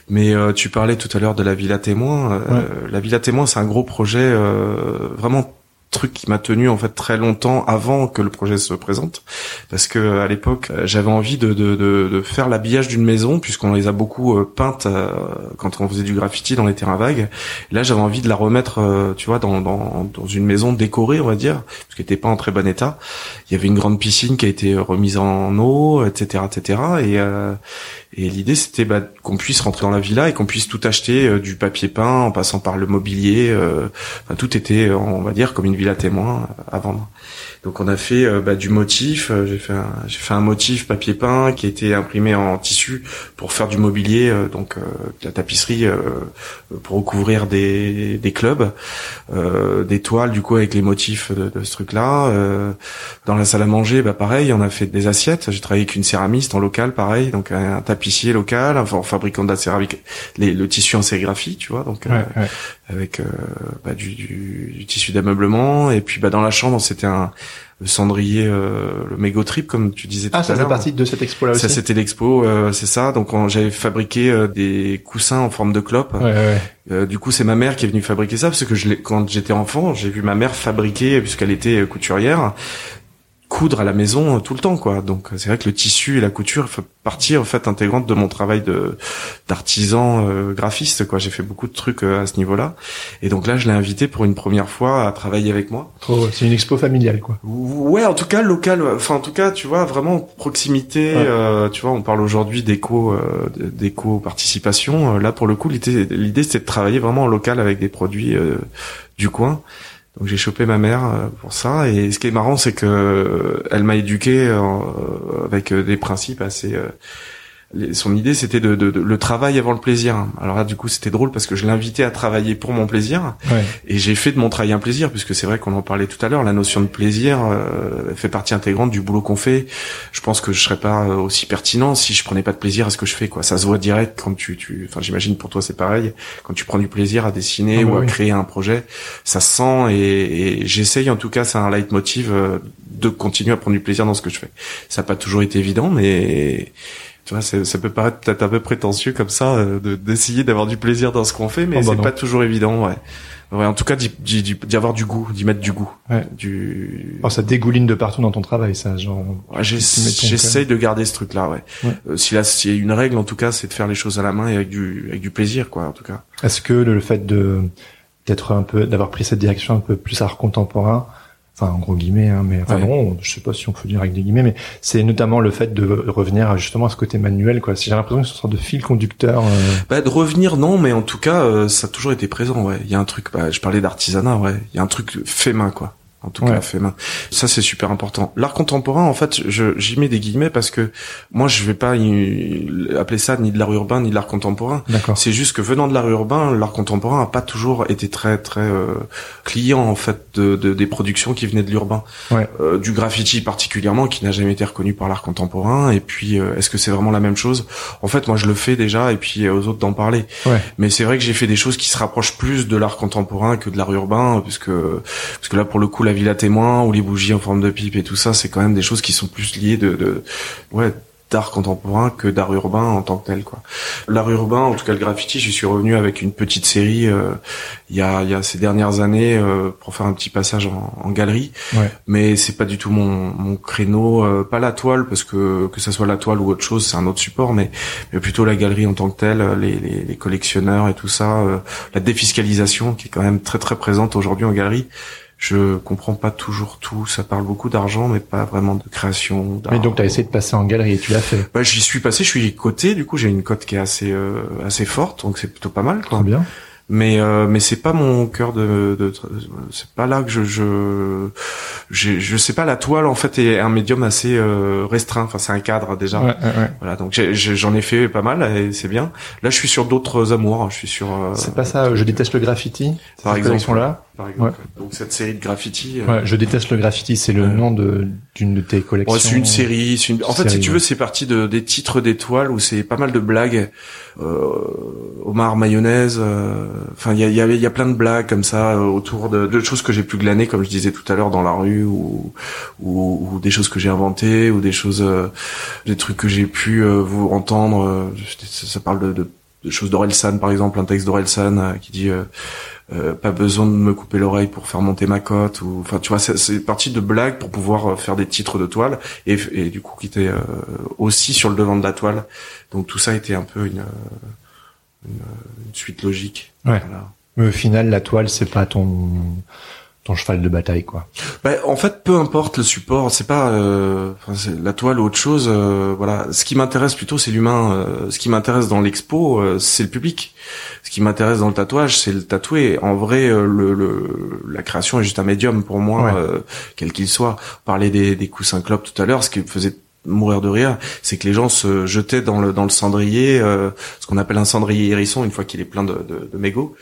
Mais euh, tu parlais tout à l'heure de la Villa Témoin. Euh, la Villa Témoin c'est un gros projet vraiment truc qui m'a tenu en fait très longtemps avant que le projet se présente. Parce que à l'époque euh, j'avais envie de, de, de, de faire l'habillage d'une maison puisqu'on les a beaucoup euh, peintes euh, quand on faisait du graffiti dans les terrains vagues. Là j'avais envie de la remettre tu vois dans, dans, dans une maison décorée on va dire parce qu'elle était pas en très bon état. Il y avait une grande piscine qui a été remise en eau etc etc et et l'idée c'était bah, qu'on puisse rentrer dans la villa et qu'on puisse tout acheter du papier peint en passant par le mobilier enfin, tout était on va dire comme une villa témoin à vendre. Donc on a fait euh, bah, du motif. Euh, j'ai fait un, motif papier peint qui a été imprimé en tissu pour faire du mobilier, euh, donc de la tapisserie pour recouvrir des, clubs, des toiles du coup avec les motifs de, de ce truc-là. dans la salle à manger, bah pareil, on a fait des assiettes. J'ai travaillé avec une céramiste en local, pareil, donc un, tapissier local, un fabricant de la céramique, le tissu en sérigraphie, tu vois, donc avec bah, du, du, du tissu d'ameublement. Et puis bah dans la chambre, c'était un le cendrier, euh, le mégot trip comme tu disais tout ah, à l'heure. Ah, ça fait partie de cette expo là aussi. Ça c'était l'expo, euh, c'est ça. Donc j'avais fabriqué euh, des coussins en forme de clope. Ouais, ouais. Euh, du coup, c'est ma mère qui est venue fabriquer ça parce que je quand j'étais enfant, j'ai vu ma mère fabriquer puisqu'elle était couturière coudre à la maison euh, tout le temps quoi. Donc c'est vrai que le tissu et la couture fait partie en fait intégrante de mon travail de d'artisan euh, graphiste quoi. J'ai fait beaucoup de trucs euh, à ce niveau là et donc là je l'ai invité pour une première fois à travailler avec moi. Oh, c'est une expo familiale quoi. Ouais en tout cas local enfin en tout cas tu vois vraiment proximité tu vois on parle aujourd'hui d'éco d'éco participation là pour le coup l'idée l'idée c'était de travailler vraiment en local avec des produits du coin donc j'ai chopé ma mère euh, pour ça. Et ce qui est marrant, c'est que euh, elle m'a éduqué euh, avec des principes assez son idée c'était de, de, le travail avant le plaisir. Alors là du coup c'était drôle parce que je l'invitais à travailler pour mon plaisir et j'ai fait de mon travail un plaisir puisque c'est vrai qu'on en parlait tout à l'heure. La notion de plaisir euh, fait partie intégrante du boulot qu'on fait. Je pense que je serais pas aussi pertinent si je prenais pas de plaisir à ce que je fais quoi. Ça se voit direct quand tu tu enfin j'imagine pour toi c'est pareil quand tu prends du plaisir à dessiner ah ou bah à créer un projet, ça se sent et, et j'essaye en tout cas c'est un leitmotiv euh, de continuer à prendre du plaisir dans ce que je fais. Ça n'a pas toujours été évident mais tu vois, ça peut paraître peut-être un peu prétentieux comme ça, euh, de d'essayer d'avoir du plaisir dans ce qu'on fait, mais oh, bah c'est pas toujours évident, ouais. Ouais, en tout cas, d'y avoir du goût, d'y mettre du goût. Ouais. Du... Alors, ça dégouline de partout dans ton travail, ça, genre. Ouais, J'essaye de garder ce truc-là, ouais. ouais. Euh, si là, s'il y a une règle, en tout cas, c'est de faire les choses à la main et avec du, avec du plaisir, quoi, en tout cas. Est-ce que le fait de, d'être un peu, d'avoir pris cette direction un peu plus art contemporain, enfin en gros guillemets, hein, mais enfin non, je sais pas si on peut dire avec des guillemets, mais c'est notamment le fait de revenir justement à ce côté manuel, quoi. J'ai l'impression que c'est une sorte de fil conducteur. Euh... Bah, de revenir, non, mais en tout cas, euh, ça a toujours été présent, ouais. Il y a un truc, bah, je parlais d'artisanat, ouais. Il y a un truc fait main, quoi en tout cas fait main. Ça c'est super important. L'art contemporain, en fait, j'y mets des guillemets parce que moi je vais pas appeler ça ni de l'art urbain ni de l'art contemporain. C'est juste que venant de l'art urbain, l'art contemporain a pas toujours été très très euh, client en fait de, de, des productions qui venaient de l'urbain. Ouais. Euh, du graffiti particulièrement qui n'a jamais été reconnu par l'art contemporain. Et puis euh, est-ce que c'est vraiment la même chose? En fait, moi je le fais déjà et puis aux autres d'en parler. Ouais. Mais c'est vrai que j'ai fait des choses qui se rapprochent plus de l'art contemporain que de l'art urbain, puisque parce que là pour le coup la villa témoin ou les bougies en forme de pipe et tout ça, c'est quand même des choses qui sont plus liées de, de ouais d'art contemporain que d'art urbain en tant que tel quoi. L'art urbain, en tout cas le graffiti, je suis revenu avec une petite série euh, il y a il y a ces dernières années euh, pour faire un petit passage en, en galerie. Ouais. Mais c'est pas du tout mon mon créneau, euh, pas la toile parce que que ça soit la toile ou autre chose, c'est un autre support, mais mais plutôt la galerie en tant que telle, les les, les collectionneurs et tout ça, la défiscalisation qui est quand même très très présente aujourd'hui en galerie je comprends pas toujours tout. Ça parle beaucoup d'argent, mais pas vraiment de création. Mais donc, tu as essayé de passer en galerie et tu l'as fait. Bah, j'y suis passé. Je suis coté. Du coup, j'ai une cote qui est assez euh, assez forte, donc c'est plutôt pas mal. Quoi. Très bien mais euh, mais c'est pas mon cœur de, de c'est pas là que je je je sais pas la toile en fait est un médium assez euh, restreint enfin c'est un cadre déjà ouais, ouais, voilà donc j'en ai, fait pas mal et c'est bien là je suis sur d'autres amours je suis sur euh, c'est pas ça je déteste le graffiti par exemple là par exemple. Donc cette série de graffiti ouais, je déteste le graffiti c'est le nom de d'une de tes collections. C'est une série une... en fait si tu veux c'est parti de des titres d'étoiles où c'est pas mal de blagues Omar mayonnaise Enfin, il y a, y, a, y a plein de blagues comme ça euh, autour de, de choses que j'ai pu glaner, comme je disais tout à l'heure, dans la rue, ou, ou, ou des choses que j'ai inventées, ou des choses, euh, des trucs que j'ai pu euh, vous entendre. Ça, ça, parle de, de, de choses d'Orelsan, par exemple, un texte d'Orelsan qui dit euh, pas besoin de me couper l'oreille pour faire monter ma cote ou enfin tu vois c'est parti de blagues pour pouvoir faire des titres de toile et, et du coup qui était aussi sur le devant de la toile donc tout ça était un peu une une, suite logique. Ouais. Mais au final, la toile, c'est pas ton ton cheval de bataille, quoi. Bah, en fait, peu importe le support, c'est pas euh, la toile ou autre chose. Euh, voilà, ce qui m'intéresse plutôt, c'est l'humain. Euh, ce qui m'intéresse dans l'expo, euh, c'est le public. Ce qui m'intéresse dans le tatouage, c'est le tatoué. En vrai, le, le, la création est juste un médium pour moi, quel qu'il soit. On parlait des, des coussins clopes tout à l'heure, ce qui faisait mourir de rire, c'est que les gens se jetaient dans le dans le cendrier, euh, ce qu'on appelle un cendrier hérisson une fois qu'il est plein de, de, de mégots,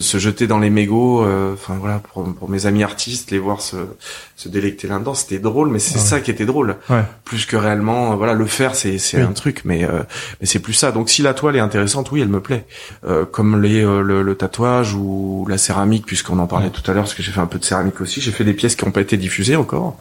se jeter dans les mégots. Euh, enfin voilà, pour, pour, mes amis artistes, les voir se, se délecter là-dedans, c'était drôle, mais c'est ça qui était drôle, ouais. plus que réellement. Euh, voilà, le faire, c'est c'est un truc, mais mais c'est plus ça. Donc si la toile est intéressante, oui, elle me plaît, comme les le, le, tatouage ou la céramique, puisqu'on en parlait tout à l'heure, parce que j'ai fait un peu de céramique aussi. J'ai fait des pièces qui n'ont pas été diffusées encore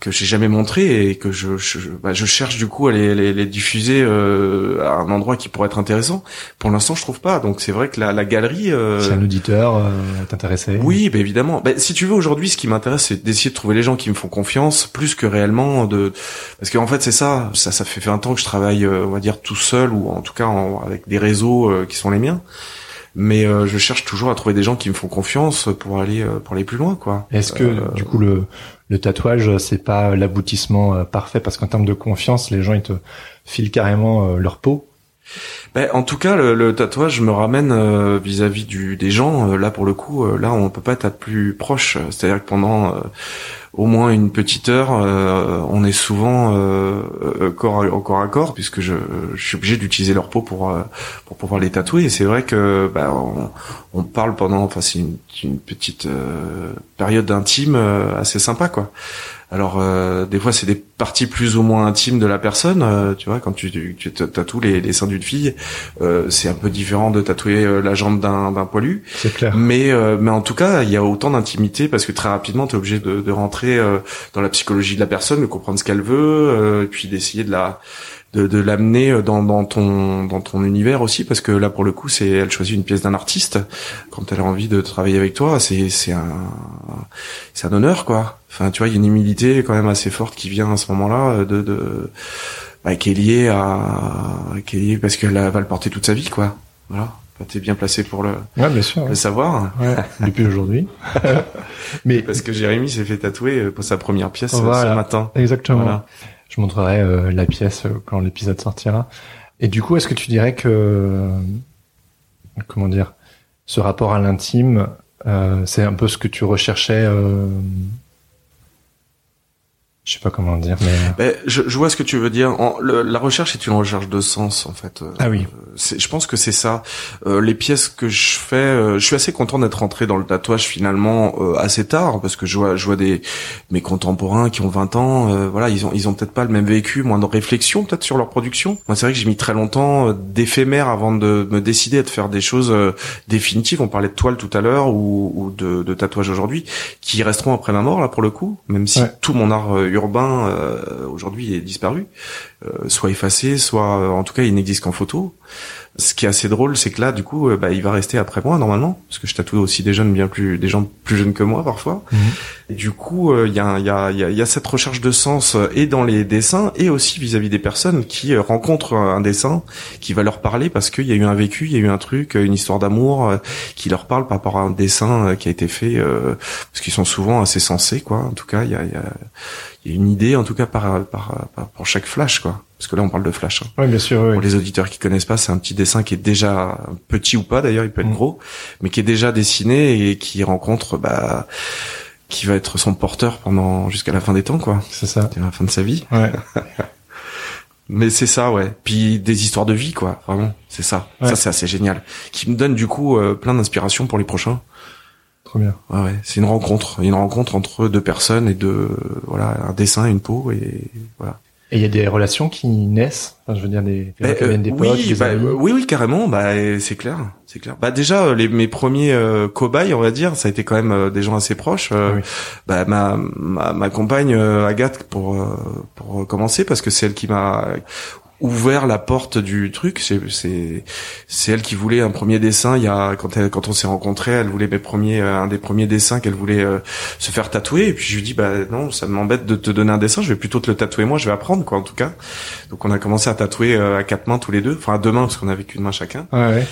que j'ai jamais montré et que je je, bah, je cherche du coup à les, les, les diffuser euh, à un endroit qui pourrait être intéressant. Pour l'instant, je trouve pas. Donc c'est vrai que la, la galerie. Euh... Si un auditeur euh, t'intéressait. Oui, bah, évidemment. Bah, si tu veux aujourd'hui, ce qui m'intéresse, c'est d'essayer de trouver les gens qui me font confiance, plus que réellement de. Parce qu'en fait, c'est ça. Ça, ça fait 20 ans que je travaille, euh, on va dire tout seul ou en tout cas avec des réseaux euh, qui sont les miens mais euh, je cherche toujours à trouver des gens qui me font confiance pour aller pour aller plus loin quoi. Est-ce que du coup le le tatouage, c'est pas l'aboutissement euh, parfait parce qu'en termes de confiance, les gens ils te filent carrément euh, leur peau. Ben, en tout cas, le, le tatouage me ramène euh, vis-à-vis du des gens. euh, là, pour le coup, euh, là, on peut pas être plus proche. C'est-à-dire que pendant euh, au moins une petite heure, euh, on est souvent corps à, corps à corps, puisque je, je suis obligé d'utiliser leur peau pour pour pouvoir les tatouer. Et c'est vrai que ben, on, on parle pendant, enfin, c'est une, une petite période intime assez sympa, quoi. Alors euh, des fois c'est des parties plus ou moins intimes de la personne, euh, tu vois, quand tu, tu, tu tatoues les, les seins d'une fille, euh, c'est un peu différent de tatouer euh, la jambe d'un d'un poilu, C'est clair. mais euh, mais en tout cas il y a autant d'intimité parce que très rapidement tu es obligé de, de rentrer euh, dans la psychologie de la personne, de comprendre ce qu'elle veut, euh, et puis d'essayer de la de, de l'amener dans, dans ton dans ton univers aussi parce que là pour le coup c'est elle choisit une pièce d'un artiste. Quand elle a envie de travailler avec toi c'est c'est un c'est un honneur quoi enfin tu vois il y a une humilité quand même assez forte qui vient à ce moment-là de de bah, qui est liée à qui est liée parce qu'elle va le porter toute sa vie quoi voilà Enfin, t'es bien placé pour le, Ouais, bien sûr. le savoir Ouais, depuis aujourd'hui. Mais parce que Jérémy s'est fait tatouer euh, pour sa première pièce euh, Voilà. ce matin exactement. Voilà. Je montrerai euh, la pièce euh, quand l'épisode sortira. Et du coup, est-ce que tu dirais que euh, comment dire, ce rapport à l'intime, euh, c'est un peu ce que tu recherchais euh, Je sais pas comment dire, mais Ben, je, je vois ce que tu veux dire. En- le- la recherche est une recherche de sens, en fait. Euh, Ah oui. c'est- je pense que c'est ça. Euh, les pièces que je fais, euh, je suis assez content d'être rentré dans le tatouage finalement euh, assez tard, parce que je vois, je vois des mes contemporains qui ont 20 ans. euh, voilà, ils ont ils ont peut-être pas le même vécu, moins de réflexion peut-être sur leur production. Moi, c'est vrai que j'ai mis très longtemps euh, d'éphémère avant de me décider à de faire des choses euh, définitives. On parlait de toile tout à l'heure ou, ou de, de tatouage aujourd'hui, qui resteront après ma mort là pour le coup, même si Ouais. tout mon art euh, urbain euh, aujourd'hui est disparu, euh, soit effacé, soit euh, en tout cas il n'existe qu'en photo. Ce qui est assez drôle, c'est que là, du coup, euh, bah, il va rester après moi normalement, parce que je tatoue aussi des jeunes bien plus, des gens plus jeunes que moi parfois. Et du coup, euh, il y, a, y, a, y, a, y a cette recherche de sens euh, et dans les dessins et aussi vis-à-vis des personnes qui rencontrent un dessin qui va leur parler parce qu'il y a eu un vécu, il y a eu un truc, une histoire d'amour qui leur parle par rapport à un dessin qui a été fait, euh, parce qu'ils sont souvent assez sensés, quoi. En tout cas, il y a, y a une idée, en tout cas par, par, par, pour chaque flash, quoi. Parce que là, on parle de flash. hein. ouais, bien sûr. oui. Pour les auditeurs qui connaissent pas, c'est un petit dessin qui est déjà petit ou pas d'ailleurs, il peut être Mm. gros, mais qui est déjà dessiné et qui rencontre, bah, qui va être son porteur pendant jusqu'à la fin des temps, quoi, C'est ça. à la fin de sa vie. Ouais. Mais c'est ça, ouais. Puis des histoires de vie, quoi, vraiment, c'est ça. Ouais. Ça, c'est assez génial, qui me donne du coup euh, plein d'inspiration pour les prochains. Trop bien. Ouais, ouais. C'est une rencontre, une rencontre entre deux personnes et deux, voilà, un dessin, une peau et voilà. Et il y a des relations qui naissent. Enfin, je veux dire des, des des euh, potes, oui, des bah, oui, oui, carrément. Bah, c'est clair, c'est clair. Bah, déjà, euh, les, mes premiers euh, cobayes, on va dire, ça a été quand même euh, des gens assez proches. Euh, oui. Bah, ma, ma, ma compagne euh, Agathe, pour pour commencer, parce que c'est elle qui m'a ouvert la porte du truc. C'est c'est c'est elle qui voulait un premier dessin. Il y a quand elle quand on s'est rencontrés, elle voulait mes premiers euh, un des premiers dessins qu'elle voulait euh, se faire tatouer. Et puis je lui dis bah non, ça m'embête de te donner un dessin. Je vais plutôt te le tatouer moi. Je vais apprendre quoi en tout cas. Donc on a commencé à tatouer euh, à quatre mains tous les deux, enfin à deux mains parce qu'on avait qu'une main chacun. Ouais, ouais.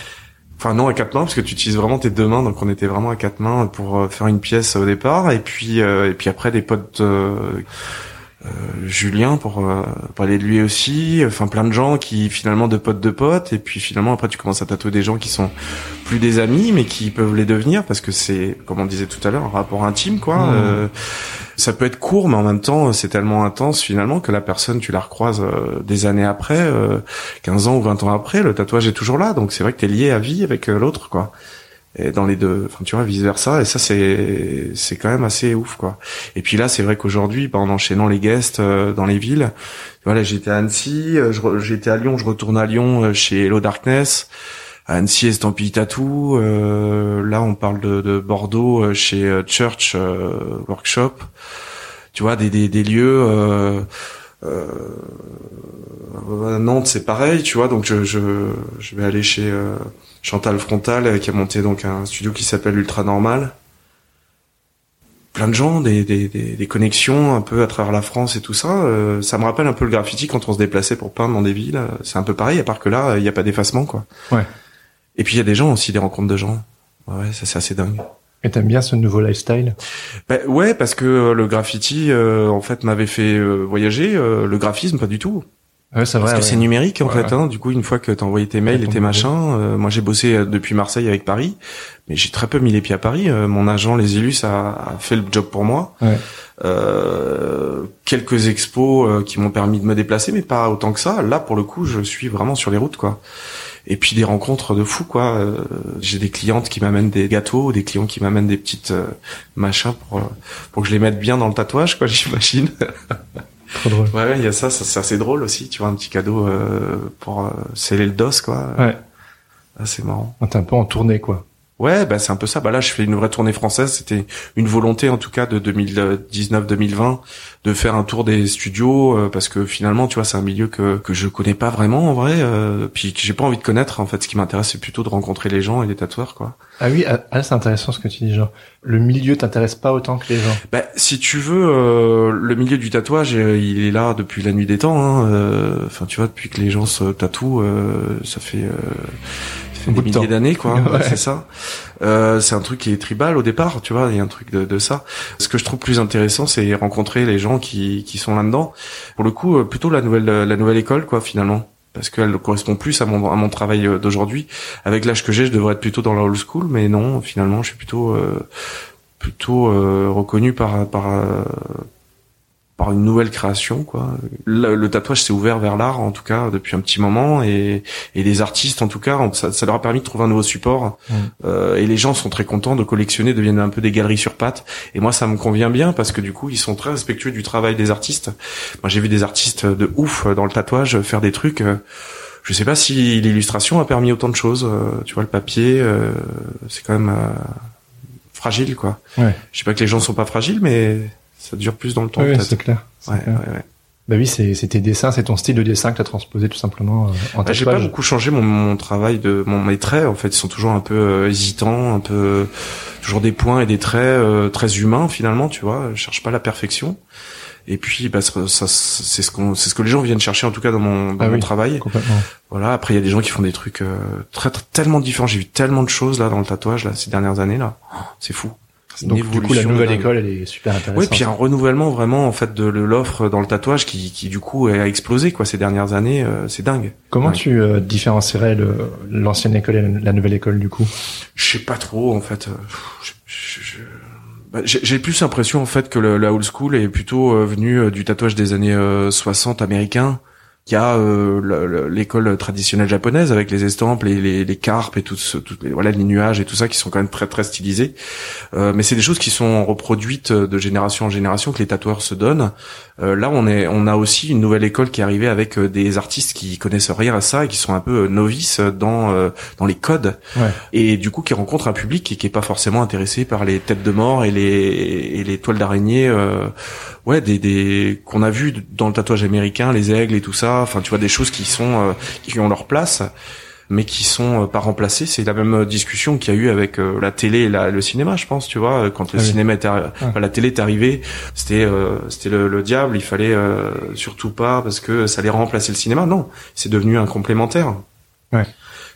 Enfin non à quatre mains parce que tu utilises vraiment tes deux mains, donc on était vraiment à quatre mains pour euh, faire une pièce au départ et puis euh, et puis après des potes. Euh, Julien pour euh, parler de lui aussi, enfin plein de gens qui finalement de potes de potes et puis finalement après tu commences à tatouer des gens qui sont plus des amis mais qui peuvent les devenir parce que c'est comme on disait tout à l'heure un rapport intime quoi. Mmh. Euh, ça peut être court mais en même temps c'est tellement intense finalement que la personne tu la recroises euh, des années après, euh, 15 ans ou 20 ans après, le tatouage est toujours là donc c'est vrai que t'es lié à vie avec l'autre quoi. Et dans les deux, enfin tu vois vice versa et ça c'est c'est quand même assez ouf quoi. Et puis là c'est vrai qu'aujourd'hui bah, en enchaînant les guests euh, dans les villes, voilà j'étais à Annecy, euh, j'étais à Lyon, je retourne à Lyon euh, chez Hello Darkness. Annecy, Estampille Tattoo. Euh, là, on parle de, de Bordeaux euh, chez Church Workshop. Tu vois, des, des, des lieux. Euh, euh, Nantes, c'est pareil, tu vois. Donc, je, je, je vais aller chez euh, Chantal Frontal, euh, qui a monté donc un studio qui s'appelle Ultra Normal. Plein de gens, des, des, des, des connexions un peu à travers la France et tout ça. Euh, ça me rappelle un peu le graffiti quand on se déplaçait pour peindre dans des villes. C'est un peu pareil, à part que là, il n'y a pas d'effacement, quoi. Ouais. Et puis il y a des gens aussi, des rencontres de gens. Ouais, ça c'est assez dingue. Et t'aimes bien ce nouveau lifestyle? Ben, ouais, parce que euh, le graffiti, euh, en fait, m'avait fait euh, voyager. euh, le graphisme, pas du tout. Ouais, c'est Parce vrai. que ouais. c'est numérique en Ouais, fait. Hein. Du coup, une fois que t'as envoyé tes mails et tes machins, euh, moi j'ai bossé depuis Marseille avec Paris, mais j'ai très peu mis les pieds à Paris. Euh, mon agent Les Illus a, a fait le job pour moi. Ouais. Euh, quelques expos euh, qui m'ont permis de me déplacer, mais pas autant que ça. Là, pour le coup, je suis vraiment sur les routes, quoi. Et puis des rencontres de fous, quoi. Euh, j'ai des clientes qui m'amènent des gâteaux, des clients qui m'amènent des petites euh, machins pour euh, pour que je les mette bien dans le tatouage, quoi. J'imagine. Trop drôle. Ouais, il y a ça, ça c'est assez drôle aussi. Tu vois, un petit cadeau euh, pour sceller le dos, quoi. Ouais. Ah, c'est marrant. T'es un peu en tournée, quoi. Ouais, bah c'est un peu ça. Bah là, je fais une vraie tournée française. C'était une volonté, en tout cas, de 2019-2020, de faire un tour des studios, euh, parce que finalement, tu vois, c'est un milieu que que je connais pas vraiment en vrai, euh, puis que j'ai pas envie de connaître. En fait, ce qui m'intéresse, c'est plutôt de rencontrer les gens et les tatoueurs, quoi. Ah oui, ah, ah, c'est intéressant ce que tu dis, genre. Le milieu t'intéresse pas autant que les gens. Bah, si tu veux, euh, le milieu du tatouage, euh, il est là depuis la nuit des temps. hein, euh, Enfin, tu vois, depuis que les gens se tatouent, euh, ça fait, euh, fait des de milliers d'années, quoi. Ouais, c'est ça. Euh, c'est un truc qui est tribal au départ, tu vois. Il y a un truc de, de ça. Ce que je trouve plus intéressant, c'est rencontrer les gens qui, qui sont là-dedans. Pour le coup, euh, plutôt la nouvelle, la nouvelle école, quoi, finalement. Parce qu'elle correspond plus à mon, à mon travail euh, d'aujourd'hui. Avec l'âge que j'ai, je devrais être plutôt dans la old school, mais non, finalement, je suis plutôt, euh, plutôt euh, reconnu par par euh, par une nouvelle création quoi. Le, le tatouage s'est ouvert vers l'art en tout cas depuis un petit moment et et les artistes en tout cas on- ça, ça leur a permis de trouver un nouveau support Mm. Euh, et les gens sont très contents de collectionner deviennent un peu des galeries sur pattes et moi ça me convient bien parce que du coup ils sont très respectueux du travail des artistes. Moi j'ai vu des artistes de ouf dans le tatouage faire des trucs euh, je sais pas si l'illustration a permis autant de choses euh, tu vois le papier euh, c'est quand même euh, fragile quoi. Ouais. Je sais pas que les gens sont pas fragiles, mais ça dure plus dans le temps Oui, c'est clair. Ouais, clair. ouais, ouais. Bah oui, c'est tes dessins, c'est ton style de dessin que t'as transposé tout simplement euh, en Bah, J'ai pas beaucoup changé mon, mon travail de mon mes traits en fait, ils sont toujours un peu euh, hésitants, un peu toujours des points et des traits euh, très humains finalement, tu vois. Je cherche pas la perfection. Et puis bah, ça, ça- c'est ce qu'on c'est ce que les gens viennent chercher en tout cas dans mon dans Ah mon oui. travail. Complètement. Voilà, après il y a des gens qui font des trucs euh, très, très- tellement différents, j'ai vu tellement de choses là dans le tatouage là ces dernières années là. Oh, c'est fou. Donc du coup, la nouvelle école, elle est super intéressante. Oui, puis un renouvellement vraiment en fait de l'offre dans le tatouage qui, qui du coup a explosé quoi ces dernières années, euh, c'est dingue. Comment Ouais. tu euh, différencierais le- l'ancienne école et la nouvelle école du coup? Je sais pas trop en fait. euh, je- je- je- bah, J'ai j'ai plus l'impression en fait que le, la old school est plutôt euh, venue euh, du tatouage des années euh, 60 américains. Il y a euh, le- le- l'école traditionnelle japonaise avec les estampes, les, les, les carpes et tout ce, les, voilà les nuages et tout ça qui sont quand même très très stylisés. Euh, mais c'est des choses qui sont reproduites euh, de génération en génération que les tatoueurs se donnent. Euh, là, on est, on a aussi une nouvelle école qui est arrivée avec euh, des artistes qui connaissent rien à ça et qui sont un peu euh, novices dans euh, dans les codes Ouais. et du coup qui rencontrent un public qui, qui est pas forcément intéressé par les têtes de mort et les et les toiles d'araignée. Ouais, des des qu'on a vu dans le tatouage américain, les aigles et tout ça. Enfin, tu vois des choses qui sont euh, qui ont leur place mais qui sont euh, pas remplacées. C'est la même discussion qu'il y a eu avec euh, la télé et la- le cinéma, je pense, tu vois, quand le Ah oui. cinéma est arri- enfin, la télé est arrivée, c'était euh, c'était le, le diable, il fallait euh, surtout pas parce que ça allait remplacer le cinéma. Non, c'est devenu un complémentaire. Ouais.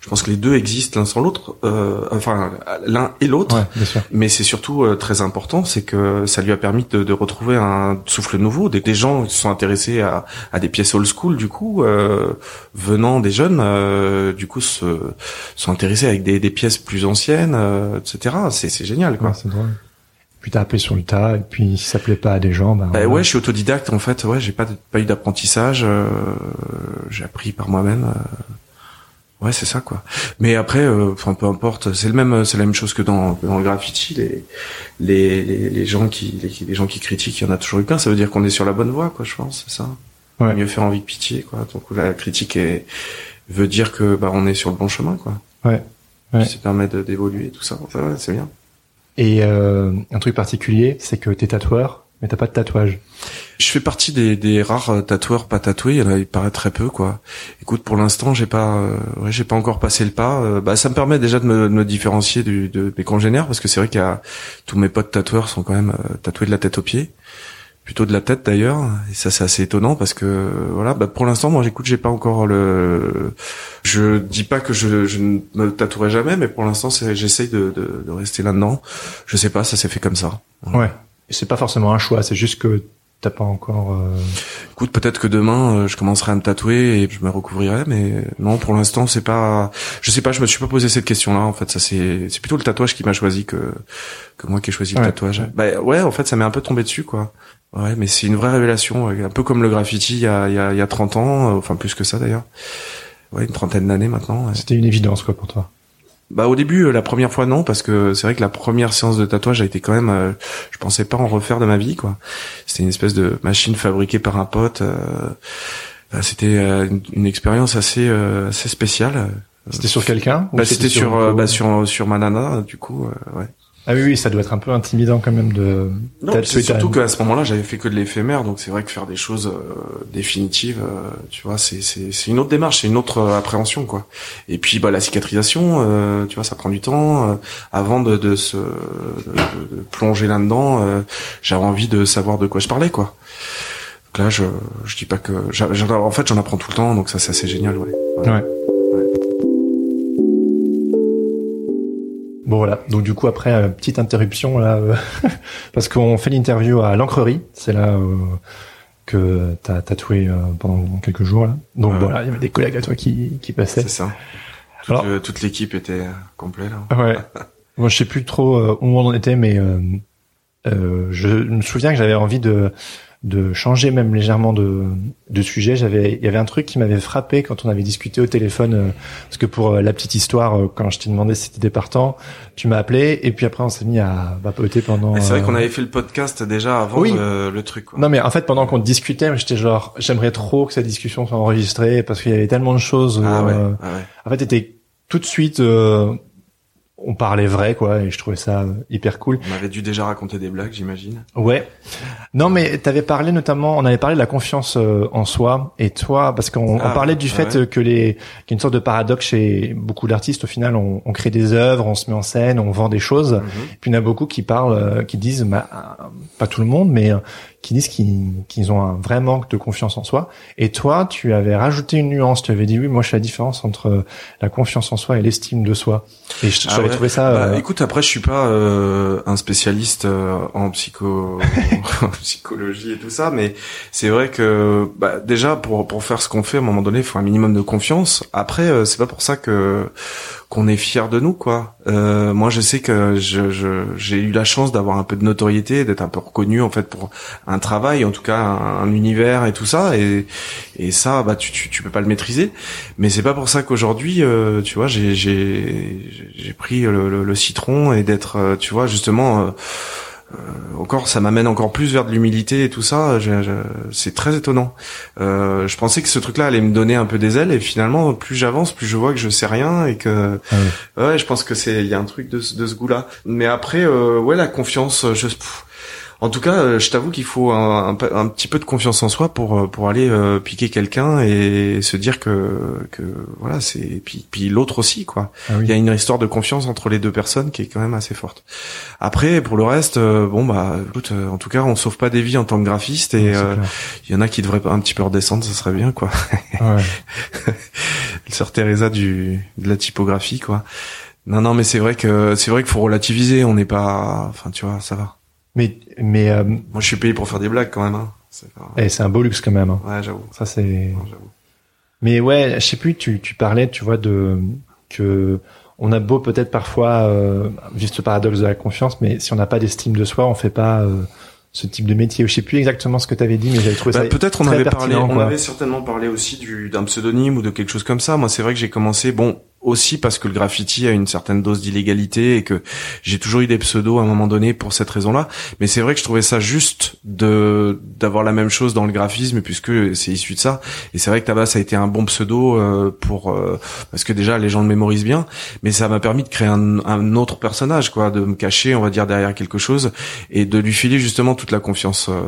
Je pense que les deux existent l'un sans l'autre, euh, enfin l'un et l'autre. Ouais. Mais c'est surtout euh, très important, c'est que ça lui a permis de, de retrouver un souffle nouveau. Des, des gens qui sont intéressés à, à des pièces old school, du coup, euh, venant des jeunes, euh, du coup, se, sont intéressés avec des, des pièces plus anciennes, euh, etc. C'est génial, quoi. Ouais, c'est drôle. Puis t'as appris sur le tas, et puis si ça plaît pas à des gens, bah, Bah ouais, je suis autodidacte en fait. Ouais, j'ai pas pas eu d'apprentissage. euh, j'ai appris par moi-même. euh, ouais, c'est ça quoi. Mais après, euh, enfin peu importe. C'est le même, c'est la même chose que dans, dans le graffiti. Les, les les les gens qui les, les gens qui critiquent, il y en a toujours eu plein. Ça veut dire qu'on est sur la bonne voie, quoi. Je pense, c'est ça. Ouais. Mieux faire envie que pitié, quoi. Donc la critique est, veut dire que bah on est sur le bon chemin, quoi. Ouais. Ouais. Ça permet de- d'évoluer, tout ça. Enfin, ouais, c'est bien. Et euh, un truc particulier, c'est que t'es tatoueur, mais t'as pas de tatouage. Je fais partie des, des rares euh, tatoueurs pas tatoués. Il y en a, il paraît très peu, quoi. Écoute, pour l'instant, j'ai pas, euh, ouais, j'ai pas encore passé le pas. Euh, bah, ça me permet déjà de me, de me différencier du, de mes congénères, parce que c'est vrai qu'il y a tous mes potes tatoueurs sont quand même euh, tatoués de la tête aux pieds, plutôt de la tête d'ailleurs. Et ça, c'est assez étonnant parce que euh, voilà, bah, pour l'instant, moi, j'écoute, j'ai pas encore le. Je dis pas que je, je ne me tatouerai jamais, mais pour l'instant, j'essaye de, de, de rester là-dedans. Je sais pas, ça s'est fait comme ça. Ouais. Et c'est pas forcément un choix, c'est juste que t'as pas encore. Euh... Écoute, peut-être que demain euh, je commencerai à me tatouer et je me recouvrirai, mais non, pour l'instant c'est pas. Je sais pas, je me suis pas posé cette question-là. En fait, ça c'est c'est plutôt le tatouage qui m'a choisi que que moi qui ai choisi le tatouage. Bah ouais, en fait, ça m'est un peu tombé dessus, quoi. Ouais, mais c'est une vraie révélation, un peu comme le graffiti il y a il y a, il y a 30 ans, enfin plus que ça d'ailleurs. Ouais, une trentaine d'années maintenant. C'était une évidence quoi pour toi. Bah au début euh, la première fois non parce que c'est vrai que la première séance de tatouage a été quand même euh, je pensais pas en refaire de ma vie quoi. C'était une espèce de machine fabriquée par un pote. Euh, bah, c'était une, expérience assez assez spéciale. C'était sur quelqu'un bah, C'était sur sur, bah, sur sur ma nana du coup ouais. Ah oui, oui, ça doit être un peu intimidant quand même de. Non, c'est surtout qu'à ce moment-là, j'avais fait que de l'éphémère, donc c'est vrai que faire des choses euh, définitives, euh, tu vois, c'est c'est c'est une autre démarche, c'est une autre euh, appréhension, quoi. Et puis bah la cicatrisation, tu vois, ça prend du temps. avant de de se de, plonger là-dedans, j'avais envie de savoir de quoi je parlais, quoi. Donc là, je je dis pas que, en fait, j'en apprends tout le temps, donc ça c'est assez génial, ouais. ouais. Bon voilà, donc du coup après euh, petite interruption là euh, parce qu'on fait l'interview à l'encrerie, c'est là euh, que t'as tatoué pendant quelques jours là. Donc voilà, il y avait des collègues à toi qui qui passaient. C'est ça. Toute, toute l'équipe était complète là. Ouais. Moi je sais plus trop où on en était mais je me souviens que j'avais envie de de changer même légèrement de, de sujet. J'avais, il y avait un truc qui m'avait frappé quand on avait discuté au téléphone, euh, parce que pour euh, la petite histoire, euh, quand je t'ai demandé si t'étais partant, tu m'as appelé et puis après on s'est mis à vapoter pendant. C'est vrai qu'on avait fait le podcast déjà avant le, truc. Quoi. Non mais en fait pendant qu'on discutait, j'étais genre, j'aimerais trop que cette discussion soit enregistrée parce qu'il y avait tellement de choses. Ah ouais, ah ouais. En fait, t'étais tout de suite on parlait vrai quoi et je trouvais ça hyper cool. On avait dû déjà raconter des blagues, j'imagine. Ouais. Non mais t'avais parlé notamment, on avait parlé de la confiance euh, en soi et toi parce qu'on ah, parlait du fait que les qu'il y a une sorte de paradoxe chez beaucoup d'artistes au final on, on, crée des œuvres, on se met en scène, on vend des choses. Mhm. Puis il y en a beaucoup qui parlent, euh, qui disent bah, pas tout le monde mais euh, qui disent qu'ils ont un vrai manque de confiance en soi. Et toi, tu avais rajouté une nuance. Tu avais dit oui, moi je fais la différence entre la confiance en soi et l'estime de soi. Et j'avais ah trouvé ça. Bah, euh, écoute, après je suis pas euh, un spécialiste euh, en psycho, psychologie et tout ça, mais c'est vrai que bah, déjà pour pour faire ce qu'on fait, à un moment donné, il faut un minimum de confiance. Après, c'est pas pour ça que qu'on est fier de nous quoi. Euh, moi je sais que je, j'ai eu la chance d'avoir un peu de notoriété, d'être un peu reconnu en fait pour un travail, en tout cas un, univers et tout ça et et ça bah tu, tu, tu peux pas le maîtriser. Mais c'est pas pour ça qu'aujourd'hui euh, tu vois j'ai j'ai j'ai pris le, le, citron et d'être euh, tu vois justement euh, encore, ça m'amène encore plus vers de l'humilité et tout ça. c'est très étonnant. Euh, je pensais que ce truc-là allait me donner un peu des ailes, et finalement, plus j'avance, plus je vois que je sais rien et que ah ouais, je pense que c'est il y a un truc de, de ce goût-là. Mais après, euh, ouais, la confiance, je en tout cas, euh, je t'avoue qu'il faut un, un, petit peu de confiance en soi pour euh, pour aller euh, piquer quelqu'un et se dire que que voilà c'est puis puis l'autre aussi quoi. Ah Il y a une histoire de confiance entre les deux personnes qui est quand même assez forte. Après, pour le reste, bon bah écoute, en tout cas, on sauve pas des vies en tant que graphiste et il y en a qui devraient un petit peu redescendre, ça serait bien quoi. Ouais. Sœur Teresa du de la typographie quoi. Non non mais c'est vrai que c'est vrai qu'il faut relativiser, on n'est pas enfin tu vois, ça va. Mais, mais euh, moi, je suis payé pour faire des blagues quand même. Hein. C'est eh, c'est un beau luxe quand même. Hein. Ouais, j'avoue. Ça c'est. Mais ouais, je sais plus. Tu, tu parlais, tu vois, de que on a beau peut-être parfois euh, juste le paradoxe de la confiance, mais si on n'a pas d'estime de soi, on fait pas euh, ce type de métier. Je sais plus exactement ce que tu avais dit, mais j'avais trouvé bah, ça peut-être on avait parlé, on avait certainement parlé aussi du d'un pseudonyme ou de quelque chose comme ça. Moi, c'est vrai que j'ai commencé. Bon, aussi parce que le graffiti a une certaine dose d'illégalité et que j'ai toujours eu des pseudos à un moment donné pour cette raison-là. Mais c'est vrai que je trouvais ça juste de d'avoir la même chose dans le graphisme puisque c'est issu de ça. Et c'est vrai que Tabas a été un bon pseudo euh, pour euh, parce que déjà les gens le mémorisent bien, mais ça m'a permis de créer un, un, autre personnage, quoi, de me cacher, on va dire derrière quelque chose et de lui filer justement toute la confiance euh,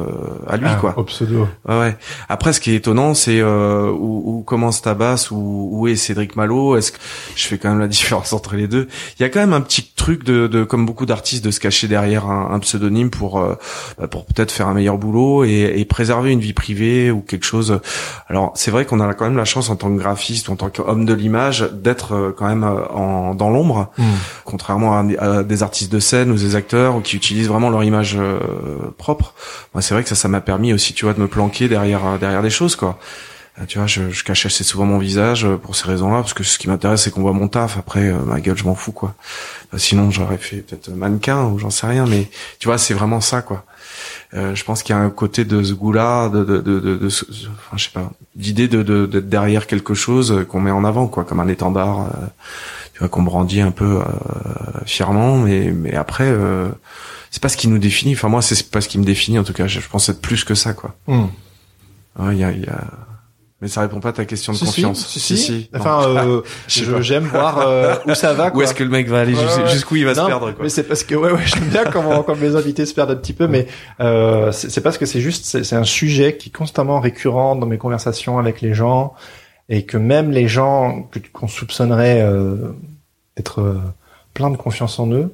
à lui, ah, quoi. Au pseudo. Ouais, ouais. Après, ce qui est étonnant, c'est où, où commence Tabas, où, où est Cédric Malo, est-ce que je fais quand même la différence entre les deux. Il y a quand même un petit truc de, de comme beaucoup d'artistes, de se cacher derrière un, un pseudonyme pour euh, bah, pour peut-être faire un meilleur boulot et, et, préserver une vie privée ou quelque chose. Alors c'est vrai qu'on a quand même la chance en tant que graphiste ou en tant qu'homme de l'image d'être euh, quand même euh, en, dans l'ombre, mmh. contrairement à, des artistes de scène ou des acteurs qui utilisent vraiment leur image propre. Moi c'est vrai que ça ça m'a permis aussi tu vois de me planquer derrière derrière des choses quoi. Euh, tu vois, je, je cache assez souvent mon visage euh, pour ces raisons-là, parce que ce qui m'intéresse, c'est qu'on voit mon taf. Après, euh, ma gueule, je m'en fous, quoi. sinon, j'aurais fait peut-être mannequin ou j'en sais rien, mais tu vois, c'est vraiment ça, quoi. Euh, je pense qu'il y a un côté de ce goût-là, de, de, de, de, enfin, je sais pas, d'idée de d'être derrière quelque chose qu'on met en avant, quoi, comme un étendard, tu vois, qu'on brandit un peu fièrement, mais mais après, c'est pas ce qui nous définit. Enfin, moi, c'est pas ce qui me définit, en tout cas. Je, pense être plus que ça, quoi. Hmm. Il y a, y a mais ça répond pas à ta question de confiance. Si, si. si, Enfin, euh, j'aime voir euh, où ça va. Quoi. Où est-ce que le mec va aller Jusqu'où il va se perdre quoi. Mais c'est parce que ouais, ouais, j'aime bien comment, quand mes invités se perdent un petit peu, mais euh, c'est parce que c'est juste, c'est un sujet qui est constamment récurrent dans mes conversations avec les gens, et que même les gens qu'on soupçonnerait euh, d'être euh, plein de confiance en eux,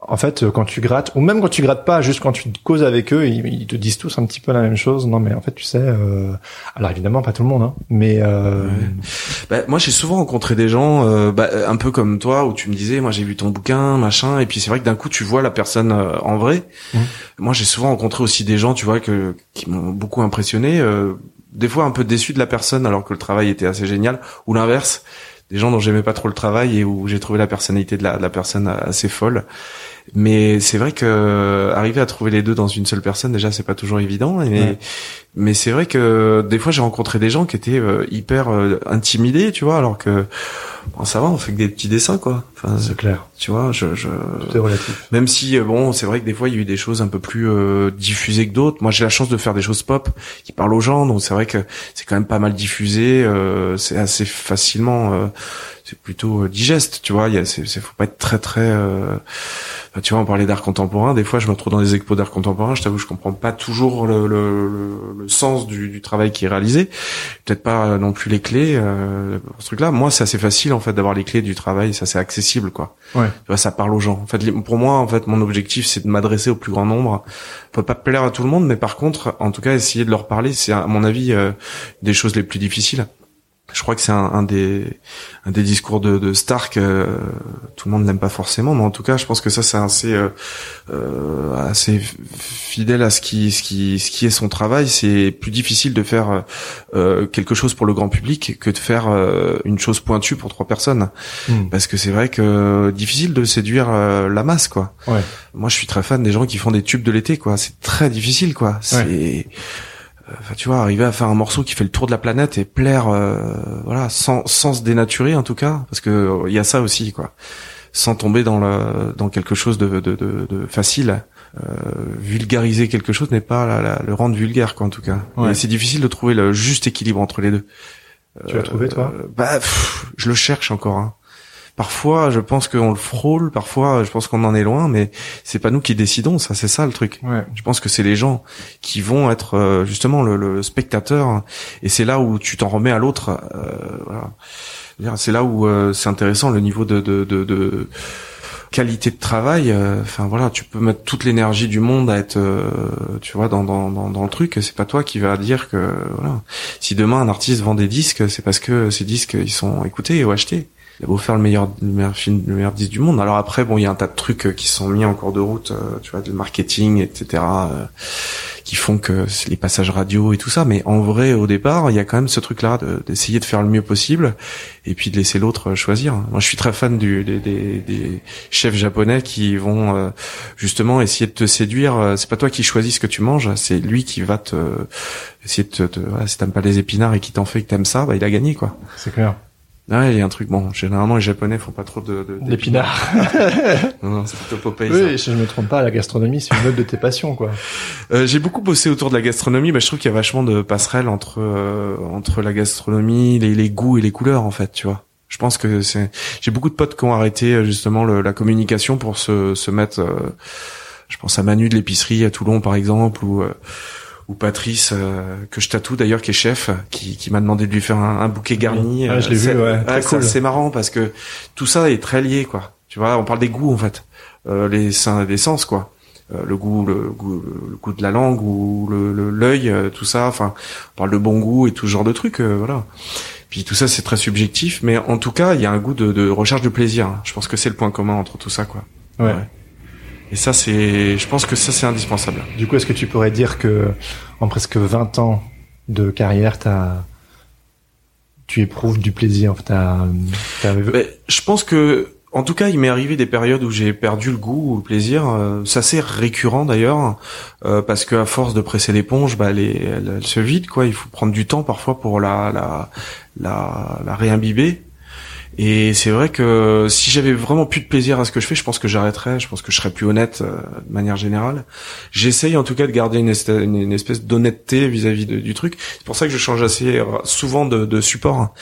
en fait, euh, quand tu grattes, ou même quand tu grattes pas, juste quand tu causes avec eux, ils, te disent tous un petit peu la même chose. Non, mais en fait, tu sais, euh... alors évidemment pas tout le monde, hein, mais euh... bah, moi j'ai souvent rencontré des gens, euh, bah, un peu comme toi, où tu me disais, moi j'ai vu ton bouquin, machin, et puis c'est vrai que d'un coup tu vois la personne euh, en vrai. Mmh. Moi j'ai souvent rencontré aussi des gens, tu vois, que qui m'ont beaucoup impressionné. des fois un peu déçu de la personne alors que le travail était assez génial, ou l'inverse des gens dont j'aimais pas trop le travail et où j'ai trouvé la personnalité de la, de la personne assez folle. Mais c'est vrai que arriver à trouver les deux dans une seule personne, déjà, c'est pas toujours évident. Mais, mais c'est vrai que des fois, j'ai rencontré des gens qui étaient euh, hyper euh, intimidés, tu vois, alors que bon, ça va, on fait que des petits dessins, quoi. Enfin, c'est clair. Tu vois, je, je... Tout est relatif. Même si, euh, bon, c'est vrai que des fois, il y a eu des choses un peu plus diffusées que d'autres. Moi, j'ai la chance de faire des choses pop qui parlent aux gens, donc c'est vrai que c'est quand même pas mal diffusé. c'est assez facilement c'est plutôt euh, digeste, tu vois. Il y a, c'est, faut pas être très très. Euh... tu vois, on parlait d'art contemporain. Des fois, je me retrouve dans des expos d'art contemporain. Je t'avoue, je comprends pas toujours le, le, le, sens du, du, travail qui est réalisé. Peut-être pas euh, non plus les clés euh, pour ce truc-là. Moi, c'est assez facile en fait d'avoir les clés du travail. Ça, c'est accessible, quoi. Ouais. Tu vois, ça parle aux gens. En fait, pour moi, en fait, mon objectif, c'est de m'adresser au plus grand nombre. Peut pas plaire à tout le monde, mais par contre, en tout cas, essayer de leur parler, c'est à mon avis euh, des choses les plus difficiles je crois que c'est un, un, des un des discours de, de Stark. Euh, tout le monde n'aime pas forcément, mais en tout cas, je pense que ça c'est assez euh, euh, assez fidèle à ce qui ce qui ce qui est son travail. C'est plus difficile de faire euh, quelque chose pour le grand public que de faire une chose pointue pour trois personnes, hmm. parce que c'est vrai que difficile de séduire la masse, quoi. Ouais. Moi, je suis très fan des gens qui font des tubes de l'été, quoi. C'est très difficile, quoi. C'est enfin tu vois arriver à faire un morceau qui fait le tour de la planète et plaire euh, voilà sans sans se dénaturer en tout cas parce que il y a ça aussi quoi. Sans tomber dans le dans quelque chose de de, de, de facile euh, vulgariser quelque chose n'est pas la, la, le rendre vulgaire quoi en tout cas. C'est difficile de trouver le juste équilibre entre les deux. Tu l'as trouvé toi? Euh, bah je le cherche encore hein. Parfois, je pense qu'on le frôle. Parfois, je pense qu'on en est loin, mais c'est pas nous qui décidons. Ça, c'est ça le truc. Ouais. Je pense que c'est les gens qui vont être euh, justement le, le, spectateur, et c'est là où tu t'en remets à l'autre. Euh, voilà. C'est là où euh, c'est intéressant le niveau de, de, de, de qualité de travail. Euh, enfin voilà, tu peux mettre toute l'énergie du monde à être, tu vois, dans, dans, dans, dans le truc. C'est pas toi qui va dire que voilà. Si demain un artiste vend des disques, c'est parce que ces disques ils sont écoutés ou achetés il a beau faire le meilleur, le meilleur film, le meilleur disque du monde. Alors après, bon, il y a un tas de trucs euh, qui sont mis en cours de route, euh, tu vois, du marketing, etc., euh, qui font que les passages radio et tout ça. Mais en vrai, au départ, il y a quand même ce truc-là d'essayer de, faire le mieux possible et puis de laisser l'autre choisir. Moi, je suis très fan du, des, des, des chefs japonais qui vont justement essayer de te séduire. C'est pas toi qui choisis ce que tu manges, c'est lui qui va te essayer de te, te voilà, si t'aimes pas les épinards et qui t'en fait que t'aimes ça, bah il a gagné quoi. C'est clair. Ouais, il y a un truc. Bon, généralement les Japonais font pas trop de, d'épinards. non, non, c'est plutôt Popeye. Oui, si je me trompe pas, la gastronomie c'est une autre de tes passions, quoi. Euh, j'ai beaucoup bossé autour de la gastronomie. Bah, je trouve qu'il y a vachement de passerelles entre euh, entre la gastronomie, les, les goûts et les couleurs, en fait, tu vois. Je pense que c'est. J'ai beaucoup de potes qui ont arrêté euh, justement le, la communication pour se se mettre. Euh, je pense à Manu de l'épicerie à Toulon, par exemple, ou ou Patrice que je tatoue d'ailleurs qui est chef qui, qui m'a demandé de lui faire un, bouquet garni je l'ai vu ouais, cool. c'est marrant parce que tout ça est très lié quoi tu vois on parle des goûts en fait les les sens quoi le goût, le goût, le goût de la langue ou le l'œil, tout ça. Enfin, on parle de bon goût et tout ce genre de trucs, voilà. Puis tout ça, c'est très subjectif, mais en tout cas, il y a un goût de, de recherche de plaisir. Je pense que c'est le point commun entre tout ça, quoi. Ouais. Et ça, c'est, je pense que ça, c'est indispensable. Du coup, est-ce que tu pourrais dire que, en presque 20 ans de carrière, t'as, tu éprouves du plaisir, t'as, t'as... je pense que en tout cas, il m'est arrivé des périodes où j'ai perdu le goût ou le plaisir. Euh, c'est assez récurrent d'ailleurs, euh, parce que à force de presser l'éponge, bah, elle, elle, se vide. Quoi, il faut prendre du temps parfois pour la la la, la réimbiber. Et c'est vrai que si j'avais vraiment plus de plaisir à ce que je fais, je pense que j'arrêterais. Je pense que je serais plus honnête euh, de manière générale. J'essaye en tout cas de garder une, espèce d'honnêteté vis-à-vis du truc. C'est pour ça que je change assez souvent de, de support.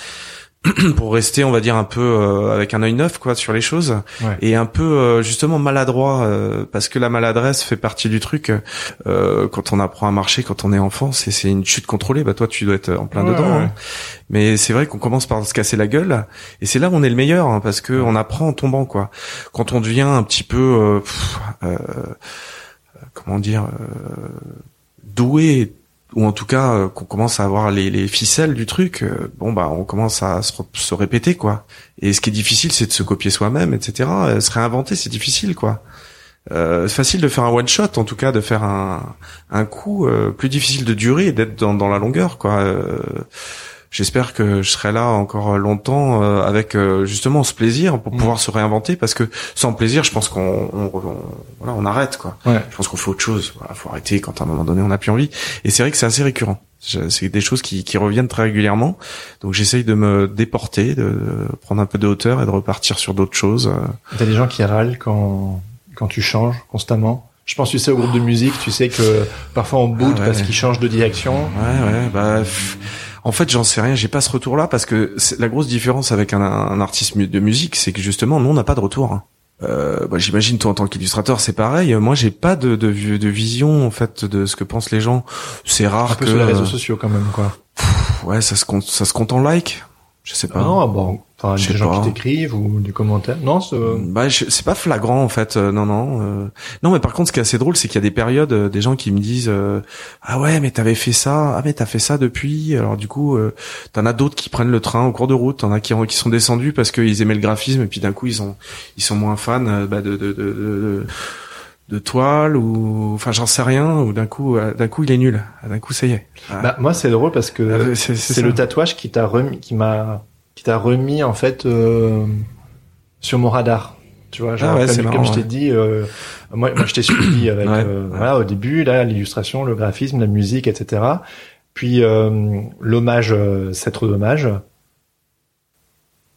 pour rester on va dire un peu euh, avec un œil neuf quoi sur les choses. Et un peu euh, justement maladroit euh, parce que la maladresse fait partie du truc quand on apprend à marcher quand on est enfant c'est c'est une chute contrôlée. Bah toi tu dois être en plein dedans hein. mais c'est vrai qu'on commence par se casser la gueule et c'est là où on est le meilleur hein, parce que on apprend en tombant quoi. Quand on devient un petit peu comment dire doué ou en tout cas euh, qu'on commence à avoir les, les, ficelles du truc, euh, bon bah on commence à se, se, répéter quoi. Et ce qui est difficile, c'est de se copier soi-même, etc. Euh, se réinventer, c'est difficile quoi. c'est facile de faire un one shot, en tout cas de faire un, un coup plus difficile de durer et d'être dans, dans, la longueur quoi j'espère que je serai là encore longtemps euh, avec euh, justement ce plaisir pour mm. pouvoir se réinventer parce que sans plaisir je pense qu'on on, voilà, on arrête quoi. Je pense qu'on fait autre chose voilà, faut arrêter quand à un moment donné on n'a plus envie. Et c'est vrai que c'est assez récurrent. C'est des choses qui, qui reviennent très régulièrement. Donc j'essaye de me déporter de prendre un peu de hauteur et de repartir sur d'autres choses t'as des gens qui râlent quand quand tu changes constamment? Je pense, tu sais, au groupe de musique, tu sais que parfois on boude ah parce qu'ils changent de direction. Ouais, ouais, bah, en fait, j'en sais rien. J'ai pas ce retour-là parce que la grosse différence avec un, un artiste de musique, c'est que justement, nous, on n'a pas de retour. Hein. Euh, bah, j'imagine toi en tant qu'illustrateur c'est pareil. Moi j'ai pas de, de, de, vision en fait de ce que pensent les gens. C'est rare un peu que sur les réseaux sociaux quand même quoi. ouais ça se compte ça se compte en like. Je sais pas. non bon Enfin, des gens qui t'écrivent ou des commentaires. Non, c'est bah, c'est pas flagrant en fait. Euh, non, non. Euh. Non, mais par contre, ce qui est assez drôle, c'est qu'il y a des périodes, euh, des gens qui me disent ah ouais, mais t'avais fait ça, ah mais t'as fait ça depuis. Alors du coup, t'en as d'autres qui prennent le train au cours de route, t'en as qui, qui sont descendus parce qu'ils aimaient le graphisme et puis d'un coup ils sont ils sont moins fans bah, de, de, de, de de toile ou enfin j'en sais rien ou d'un coup d'un coup il est nul d'un coup ça y est bah, moi c'est drôle parce que c'est le tatouage qui t'a remis qui m'a t'a remis en fait euh, sur mon radar. Tu vois, genre, ah comme, je t'ai dit, euh, moi, moi je t'ai suivi avec euh, voilà au début là l'illustration, le graphisme, la musique, etc. Puis euh, l'hommage, c'est trop dommage.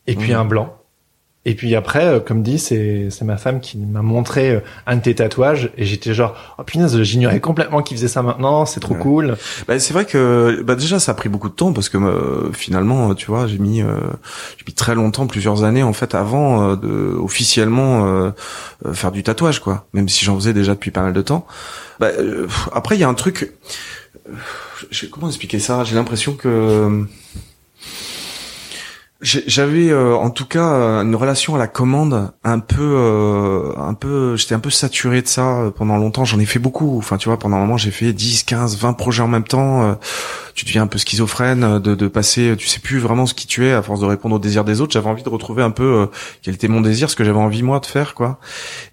Et puis un blanc. Et puis après, euh, comme dit, c'est ma femme qui m'a montré euh, un de tes tatouages et j'étais genre oh punaise, j'ignorais complètement qu'il faisait ça maintenant, c'est trop cool. Bah, c'est vrai que bah déjà ça a pris beaucoup de temps parce que euh, finalement, tu vois, j'ai mis j'ai mis très longtemps, plusieurs années en fait avant de officiellement faire du tatouage quoi, même si j'en faisais déjà depuis pas mal de temps. Bah, après il y a un truc comment expliquer ça? J'ai l'impression que j'avais euh, en tout cas euh, une relation à la commande un peu, euh, un peu, j'étais un peu saturé de ça pendant longtemps. J'en ai fait beaucoup. Enfin, tu vois, pendant un moment, j'ai fait 10, 15, 20 projets en même temps. Tu deviens un peu schizophrène de, de passer, tu sais plus vraiment ce qui tu es à force de répondre aux désirs des autres. J'avais envie de retrouver un peu quel était mon désir, ce que j'avais envie moi de faire, quoi.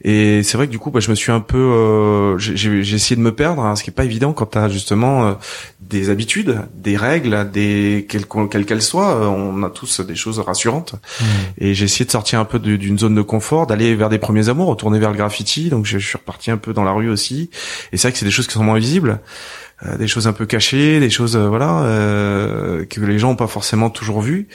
Et c'est vrai que du coup, bah, je me suis un peu, j'ai essayé de me perdre, hein, ce qui est pas évident quand t'as justement des habitudes, des règles, des quelles qu'elles soient. On a tous des choses rassurantes. Mmh. Et j'ai essayé de sortir un peu d'une zone de confort, d'aller vers des premiers amours, retourner vers le graffiti. Donc je, suis reparti un peu dans la rue aussi. Et c'est vrai que c'est des choses qui sont moins visibles. Euh, des choses un peu cachées, des choses euh, voilà euh, que les gens ont pas forcément toujours vues.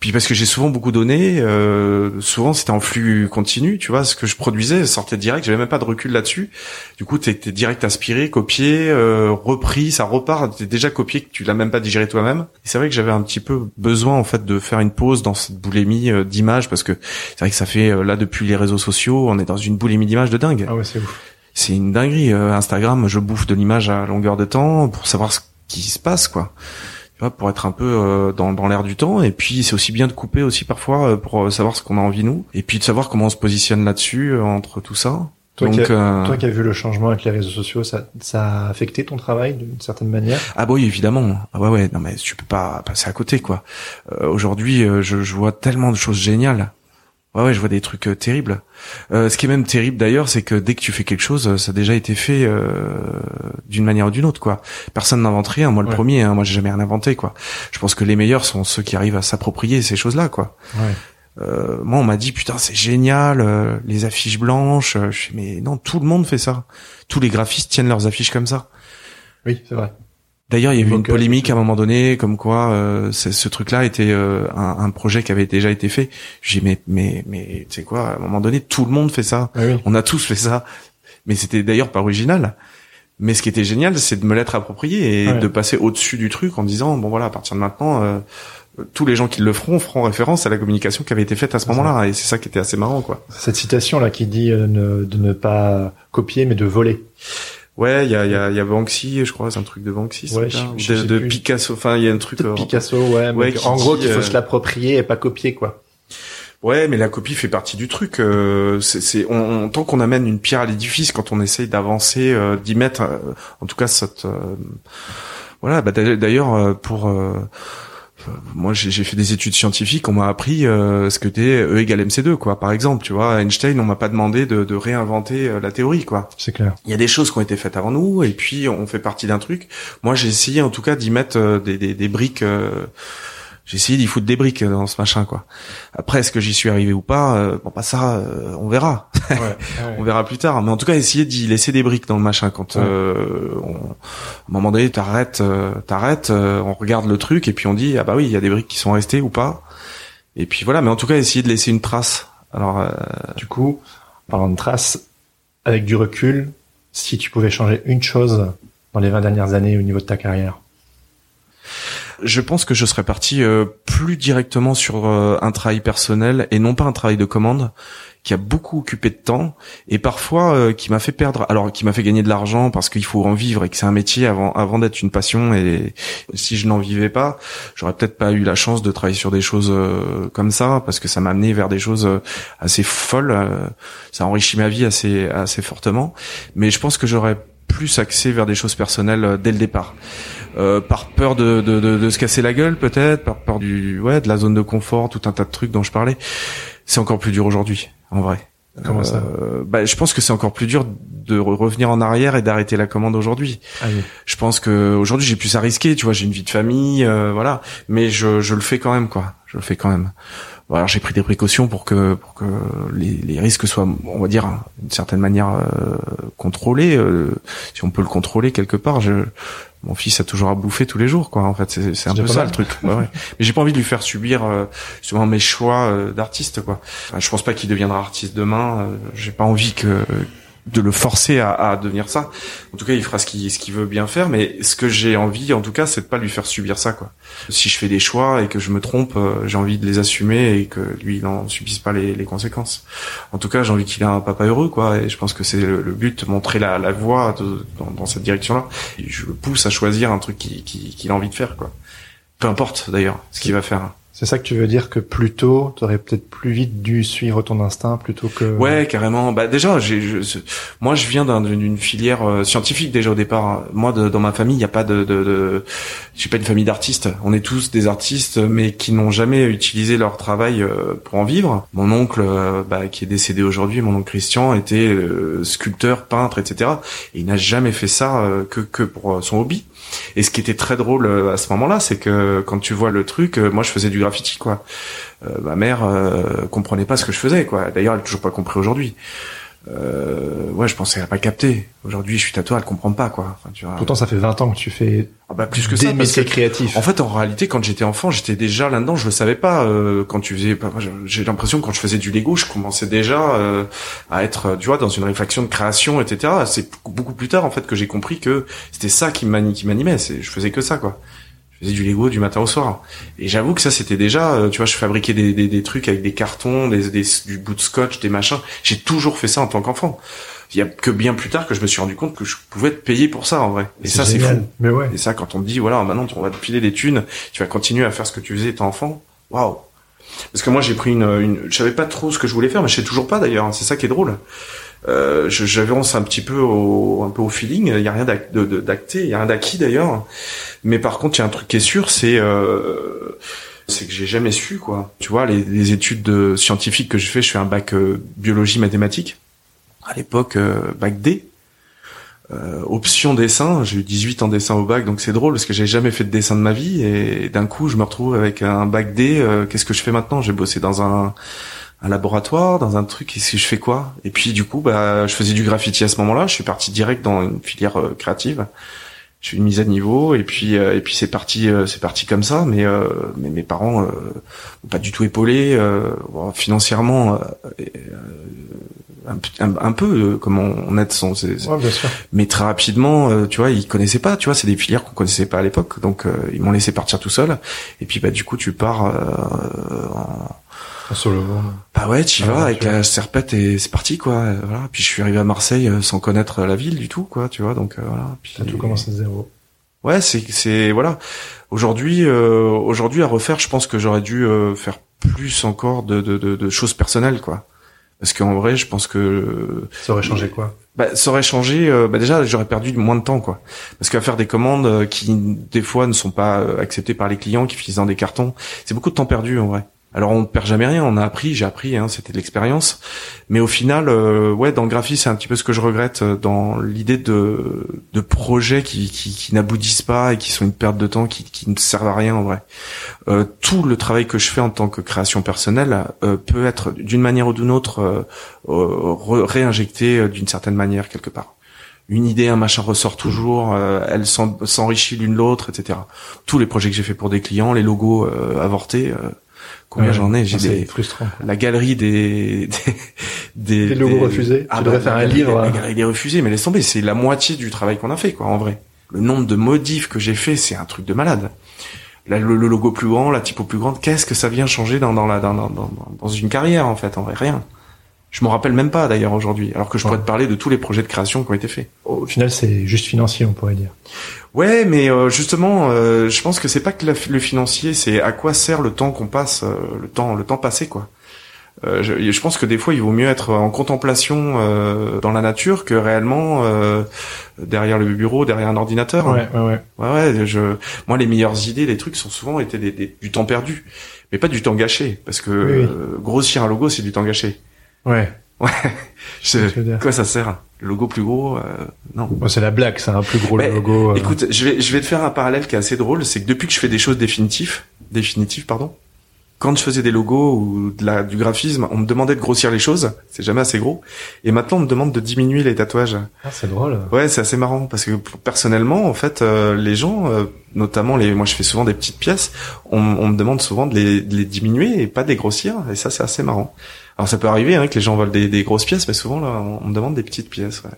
Puis parce que j'ai souvent beaucoup donné, euh, souvent c'était en flux continu, tu vois, ce que je produisais sortait direct, j'avais même pas de recul là-dessus. Du coup, t'es direct aspiré, copié, euh, repris, ça repart, t'es déjà copié, que tu l'as même pas digéré toi-même. C'est vrai que j'avais un petit peu besoin en fait de faire une pause dans cette boulimie d'images parce que c'est vrai que ça fait là depuis les réseaux sociaux, on est dans une boulimie d'images de dingue. Ah ouais, c'est ouf c'est une dinguerie. Euh, Instagram, je bouffe de l'image à longueur de temps pour savoir ce qui se passe, quoi. Tu vois, pour être un peu euh, dans, dans l'air du temps. Et puis, c'est aussi bien de couper aussi parfois euh, pour savoir ce qu'on a envie nous. Et puis de savoir comment on se positionne là-dessus entre tout ça. Toi, Donc, qui as, toi qui as vu le changement avec les réseaux sociaux, ça, ça a affecté ton travail d'une certaine manière? Ah bah oui, évidemment. Ah ouais, ouais. Non mais tu peux pas passer à côté, quoi. Aujourd'hui, je, je vois tellement de choses géniales Ouais, ouais, je vois des trucs euh, terribles. Euh, ce qui est même terrible d'ailleurs, c'est que dès que tu fais quelque chose, euh, ça a déjà été fait euh, d'une manière ou d'une autre, quoi. Personne n'invente rien. Moi, le premier, hein, moi, j'ai jamais rien inventé, quoi. Je pense que les meilleurs sont ceux qui arrivent à s'approprier ces choses-là, quoi. Ouais. Euh, moi, on m'a dit putain, c'est génial, les affiches blanches. Je dis, mais non, tout le monde fait ça. Tous les graphistes tiennent leurs affiches comme ça. Oui, c'est vrai. D'ailleurs, il y a eu une polémique à un moment donné, comme quoi euh, ce truc-là était euh, un, un, projet qui avait déjà été fait. J'ai dit mais mais mais tu sais quoi, à un moment donné, tout le monde fait ça. Ah On a tous fait ça. Mais c'était d'ailleurs pas original. Mais ce qui était génial, c'est de me l'être approprié et de passer au-dessus du truc en disant bon voilà, à partir de maintenant. Euh, tous les gens qui le feront feront référence à la communication qui avait été faite à ce moment-là et c'est ça qui était assez marrant quoi. Cette citation là qui dit euh, de ne pas copier mais de voler. Ouais, il y a, y, a, y a Banksy, je crois, c'est un truc de Banksy, ouais, de, de Picasso. Enfin, il y a un truc. De euh, Picasso, ouais. ouais en gros, qu'il faut se l'approprier et pas copier, quoi. Ouais, mais la copie fait partie du truc. Euh, c'est, on, tant qu'on amène une pierre à l'édifice, quand on essaye d'avancer, euh, d'y mettre, euh, en tout cas, cette, voilà. Bah, d'ailleurs, pour moi j'ai fait des études scientifiques, on m'a appris euh, ce que était E égale MC2 quoi. Par exemple, tu vois, Einstein, on m'a pas demandé de, de réinventer euh, la théorie quoi. C'est clair. Il y a des choses qui ont été faites avant nous et puis on fait partie d'un truc. Moi j'ai essayé en tout cas d'y mettre euh, des, des, des, briques j'ai essayé d'y foutre des briques dans ce machin quoi. Après est-ce que j'y suis arrivé ou pas euh, Bon pas ça, euh, on verra. Ouais, on verra plus tard. Mais en tout cas essayer d'y laisser des briques dans le machin quand euh, on, à un moment donné t'arrêtes, euh, t'arrêtes, on regarde le truc et puis on dit ah bah oui il y a des briques qui sont restées ou pas. Et puis voilà. Mais en tout cas essayer de laisser une trace. Alors du coup, parlant de trace, avec du recul, si tu pouvais changer une chose dans les 20 dernières années au niveau de ta carrière? Je pense que je serais parti euh, plus directement sur euh, un travail personnel et non pas un travail de commande qui a beaucoup occupé de temps et parfois euh, qui m'a fait perdre alors qui m'a fait gagner de l'argent parce qu'il faut en vivre et que c'est un métier avant avant d'être une passion et si je n'en vivais pas j'aurais peut-être pas eu la chance de travailler sur des choses comme ça parce que ça m'a amené vers des choses assez folles ça enrichit ma vie assez assez fortement. Mais je pense que j'aurais plus axé vers des choses personnelles dès le départ euh, par peur de, de, de, de, se casser la gueule peut-être, par peur du ouais de la zone de confort, tout un tas de trucs dont je parlais. C'est encore plus dur aujourd'hui, en vrai. Comment ça euh, bah, je pense que c'est encore plus dur de revenir en arrière et d'arrêter la commande aujourd'hui. Ah Je pense que aujourd'hui j'ai plus à risquer, tu vois, j'ai une vie de famille, euh, voilà, mais je, je le fais quand même quoi. Je le fais quand même. alors j'ai pris des précautions pour que pour que les, les risques soient, on va dire, d'une certaine manière euh, contrôlés, euh, si on peut le contrôler quelque part. Je mon fils a toujours à bouffer tous les jours quoi en fait. C'est un peu ça le truc. Ouais, ouais. mais j'ai pas envie de lui faire subir euh, justement mes choix euh, d'artiste quoi. Enfin, je pense pas qu'il deviendra artiste demain euh, j'ai pas envie que de le forcer à, à, devenir ça. En tout cas, il fera ce qu'il ce qu'il veut bien faire, mais ce que j'ai envie, en tout cas, c'est de pas lui faire subir ça, quoi. Si je fais des choix et que je me trompe, euh, j'ai envie de les assumer et que lui n'en subisse pas les, les, conséquences. En tout cas, j'ai envie qu'il ait un papa heureux, quoi. Et je pense que c'est le, but, montrer la, la voie dans, dans, cette direction-là. Je le pousse à choisir un truc qu'il qui, qui a envie de faire, quoi. Peu importe d'ailleurs ce qu'il va faire. C'est ça que tu veux dire que plus tôt, t'aurais peut-être plus vite dû suivre ton instinct plutôt que. Ouais, carrément. Bah déjà, j'ai, moi, je viens d'une filière euh, scientifique déjà au départ. Moi, de, dans ma famille, il n'y a pas de, de, de j'ai pas une famille d'artistes. On est tous des artistes, mais qui n'ont jamais utilisé leur travail euh, pour en vivre. Mon oncle, euh, bah, qui est décédé aujourd'hui, mon oncle Christian, était sculpteur, peintre, etc. Et il n'a jamais fait ça que que pour son hobby. Et ce qui était très drôle euh, à ce moment-là, c'est que quand tu vois le truc, euh, moi je faisais du graffiti quoi. Euh, ma mère comprenait pas ce que je faisais quoi. D'ailleurs, elle a toujours pas compris aujourd'hui euh, ouais, je pensais qu'elle a pas capté. Aujourd'hui, je suis tatoueur, elle comprend pas, quoi. Enfin, tu vois, Pourtant, ça fait 20 ans que tu fais ah bah, plus que des ça, métiers créatifs. En fait, en réalité, quand j'étais enfant, j'étais déjà là-dedans, je le savais pas. Euh, quand tu faisais, j'ai l'impression quand je faisais du Lego, je commençais déjà euh, à être, tu vois, dans une réflexion de création, etc. C'est beaucoup plus tard, en fait, que j'ai compris que c'était ça qui m'animait. Je faisais que ça, quoi je faisais du Lego du matin au soir. Et j'avoue que ça, c'était déjà, euh, tu vois, je fabriquais des, des, des trucs avec des cartons, des, des, du bout de scotch, des machins. J'ai toujours fait ça en tant qu'enfant. il y a que bien plus tard que je me suis rendu compte que je pouvais être payé pour ça en vrai. Et ça c'est fou. Mais ouais. Et ça quand on te dit voilà maintenant on va te filer des thunes, tu vas continuer à faire ce que tu faisais étant enfant. Waouh. Parce que moi j'ai pris une, une je savais pas trop ce que je voulais faire, mais je sais toujours pas d'ailleurs. C'est ça qui est drôle. Euh, j'avance un petit peu au un peu au feeling. Il y a rien d'acté, il y a rien d'acquis d'ailleurs. Mais par contre, il y a un truc qui est sûr, c'est euh, c'est que j'ai jamais su quoi. Tu vois, les, les études de, scientifiques que je fais, je fais un bac euh, biologie mathématiques. À l'époque, euh, bac D. Euh, option dessin, j'ai eu 18 en dessin au bac, donc c'est drôle parce que j'ai jamais fait de dessin de ma vie et d'un coup je me retrouve avec un bac D. Qu'est-ce que je fais maintenant? J'ai bossé dans un, un laboratoire, dans un truc. Et si je fais quoi? Et puis du coup, bah, je faisais du graffiti à ce moment-là. Je suis parti direct dans une filière créative. Je suis une mise à niveau et puis euh, et puis c'est parti euh, c'est parti comme ça. Mais euh, mais mes parents ont pas du tout épaulé financièrement un, un, peu comme on, aide son mais très rapidement tu vois ils connaissaient pas tu vois c'est des filières qu'on connaissait pas à l'époque. Donc ils m'ont laissé partir tout seul. Et puis bah du coup tu pars en solo. Bah ouais, tu vas avec la serpette et c'est parti quoi. Voilà. Puis je suis arrivé à Marseille euh, sans connaître la ville du tout quoi, tu vois. Donc euh, voilà. Puis T'as tout commencé de zéro. Ouais, c'est c'est voilà. Aujourd'hui, euh, aujourd'hui à refaire, je pense que j'aurais dû faire plus encore de, de, de, de choses personnelles quoi. Parce qu'en vrai, je pense que ça aurait changé quoi? bah, ça aurait changé. bah déjà, j'aurais perdu moins de temps, quoi. Parce qu'à faire des commandes qui des fois ne sont pas acceptées par les clients, qui finissent dans des cartons, c'est beaucoup de temps perdu en vrai. Alors on ne perd jamais rien, on a appris, j'ai appris, hein, c'était de l'expérience. Mais au final, euh, ouais, dans le graphisme, c'est un petit peu ce que je regrette euh, dans l'idée de, de projets qui, qui, qui n'aboutissent pas et qui sont une perte de temps, qui, qui ne servent à rien en vrai. Euh, tout le travail que je fais en tant que création personnelle euh, peut être d'une manière ou d'une autre réinjecté d'une certaine manière quelque part une idée, un machin ressort toujours, elle s'enrichit l'une l'autre, etc. Tous les projets que j'ai fait pour des clients, les logos avortés, Combien j'en ai J'ai des frustrant. La galerie des des, des, logos refusés. Ah, tu devrais faire un livre. La, galerie des refusés, mais laisse tomber, c'est la moitié du travail qu'on a fait, quoi, en vrai. Le nombre de modifs que j'ai fait, c'est un truc de malade. le, logo plus grand, la typo plus grande, qu'est-ce que ça vient changer dans, dans la dans, dans, dans une carrière en fait, en vrai, rien. Je m'en rappelle même pas d'ailleurs aujourd'hui, alors que je pourrais te parler de tous les projets de création qui ont été faits. Au final, c'est juste financier, on pourrait dire. Ouais, mais euh, justement, euh, je pense que c'est pas que le financier, c'est à quoi sert le temps qu'on passe, euh, le temps, le temps passé, quoi. Je, je, pense que des fois, il vaut mieux être en contemplation dans la nature que réellement derrière le bureau, derrière un ordinateur. Ouais, ouais, ouais. Ouais, ouais. Je, moi, les meilleures idées, les trucs sont souvent été des, des, du temps perdu, mais pas du temps gâché, parce que grossir un logo, c'est du temps gâché. Ouais. Ouais. Je, quoi ça sert Le logo plus gros euh, Non. c'est la blague, c'est un plus gros logo. Euh. Écoute, je vais je vais te faire un parallèle qui est assez drôle, c'est que depuis que je fais des choses définitives, définitives pardon, quand je faisais des logos ou de la, du graphisme, on me demandait de grossir les choses, c'est jamais assez gros. Et maintenant, on me demande de diminuer les tatouages. Ah, c'est drôle. Ouais, c'est assez marrant parce que personnellement, en fait, euh, les gens, notamment les, moi, je fais souvent des petites pièces, on, on me demande souvent de les, de les diminuer et pas de les grossir. Et ça, c'est assez marrant. Alors ça peut arriver hein, que les gens veulent des, des, grosses pièces, mais souvent là, on, me demande des petites pièces. Ouais.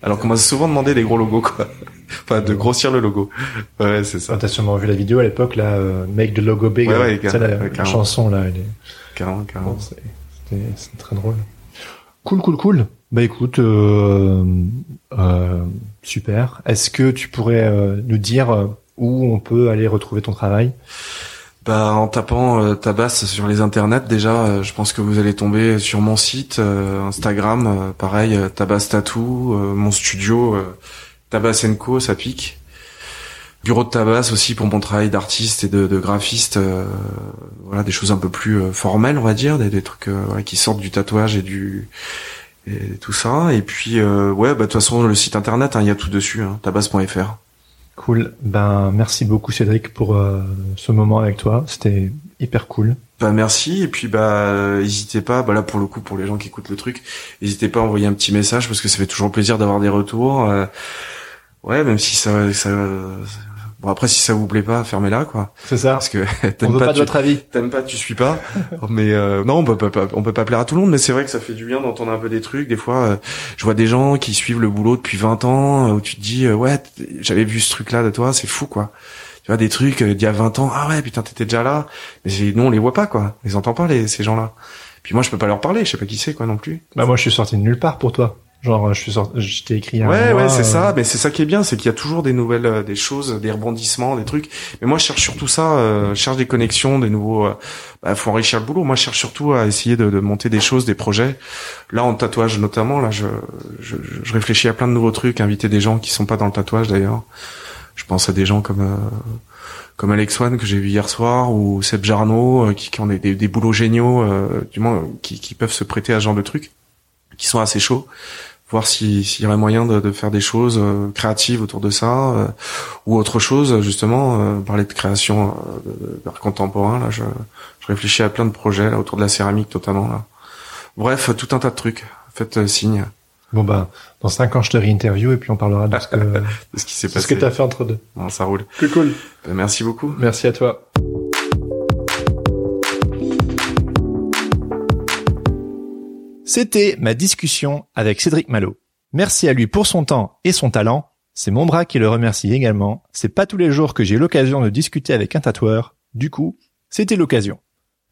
Alors qu'on m'a souvent demandé des gros logos, quoi. enfin, de grossir le logo. Ouais, c'est ça. T'as sûrement vu la vidéo à l'époque, là, euh, Make the Logo Big. Ouais, ouais, la, chanson, là. Elle est... Carrément, carrément. c'est très drôle. Cool, cool, cool. Bah écoute, euh, euh, super. Est-ce que tu pourrais euh, nous dire euh, où on peut aller retrouver ton travail? Bah, en tapant euh, Tabas sur les internets déjà, euh, je pense que vous allez tomber sur mon site, euh, Instagram, pareil, Tabas Tattoo, mon studio, Tabas Co, ça pique. Bureau de Tabas aussi pour mon travail d'artiste et de, de graphiste, voilà des choses un peu plus formelles on va dire, des, des trucs qui sortent du tatouage et du et tout ça. Et puis ouais, bah de toute façon le site internet, hein, il y a tout dessus, hein, tabas.fr. Cool. Ben merci beaucoup Cédric pour euh, ce moment avec toi. C'était hyper cool. Bah merci et puis bah n'hésitez pas bah là pour le coup pour les gens qui écoutent le truc, n'hésitez pas à envoyer un petit message parce que ça fait toujours plaisir d'avoir des retours. Euh, ouais, même si ça, ça Bon après si ça vous plaît pas, fermez-la quoi. C'est ça. Parce que t'aimes pas, pas de votre avis. T'aimes pas, tu suis pas. mais euh, non, on peut pas, on peut pas plaire à tout le monde, mais c'est vrai que ça fait du bien d'entendre un peu des trucs. Des fois, euh, je vois des gens qui suivent le boulot depuis 20 ans euh, où tu te dis ouais, j'avais vu ce truc là de toi, c'est fou quoi. Tu vois des trucs d'il y a 20 ans, ah ouais putain t'étais déjà là. Mais nous on les voit pas quoi, on les entend pas les ces gens là. Puis moi je peux pas leur parler, je sais pas qui c'est quoi non plus. Bah moi je suis sorti de nulle part pour toi. Genre, je suis sorti, je t'ai écrit un Ouais, mois, ouais, c'est euh, ça. Mais c'est ça qui est bien, c'est qu'il y a toujours des nouvelles, euh, des choses, des rebondissements, des trucs. Mais moi, je cherche surtout ça. Euh, je cherche des connexions, des nouveaux. Euh, bah, faut enrichir le boulot. Moi, je cherche surtout à essayer de, de monter des choses, des projets. Là, en tatouage notamment, là, je, je, je réfléchis à plein de nouveaux trucs. Inviter des gens qui sont pas dans le tatouage d'ailleurs. Je pense à des gens comme euh, comme Alex Wan que j'ai vu hier soir ou Seb Jarno euh, qui, qui ont des, des, des boulots géniaux, euh, du moins qui, qui peuvent se prêter à ce genre de trucs, qui sont assez chauds voir si- s'il y aurait moyen de, de faire des choses euh, créatives autour de ça euh, ou autre chose justement euh, parler de création euh, d'art contemporain là je, je réfléchis à plein de projets là autour de la céramique notamment là bref tout un tas de trucs faites euh, signe Bon bah, dans cinq ans, je te réinterview et puis on parlera de ce que, de ce qui s'est ce passé que t'as fait entre deux. Bon, ça roule Cool, cool. Ben, merci beaucoup Merci à toi. C'était ma discussion avec Cédric Malo. Merci à lui pour son temps et son talent. C'est mon bras qui le remercie également. C'est pas tous les jours que j'ai l'occasion de discuter avec un tatoueur. Du coup, c'était l'occasion.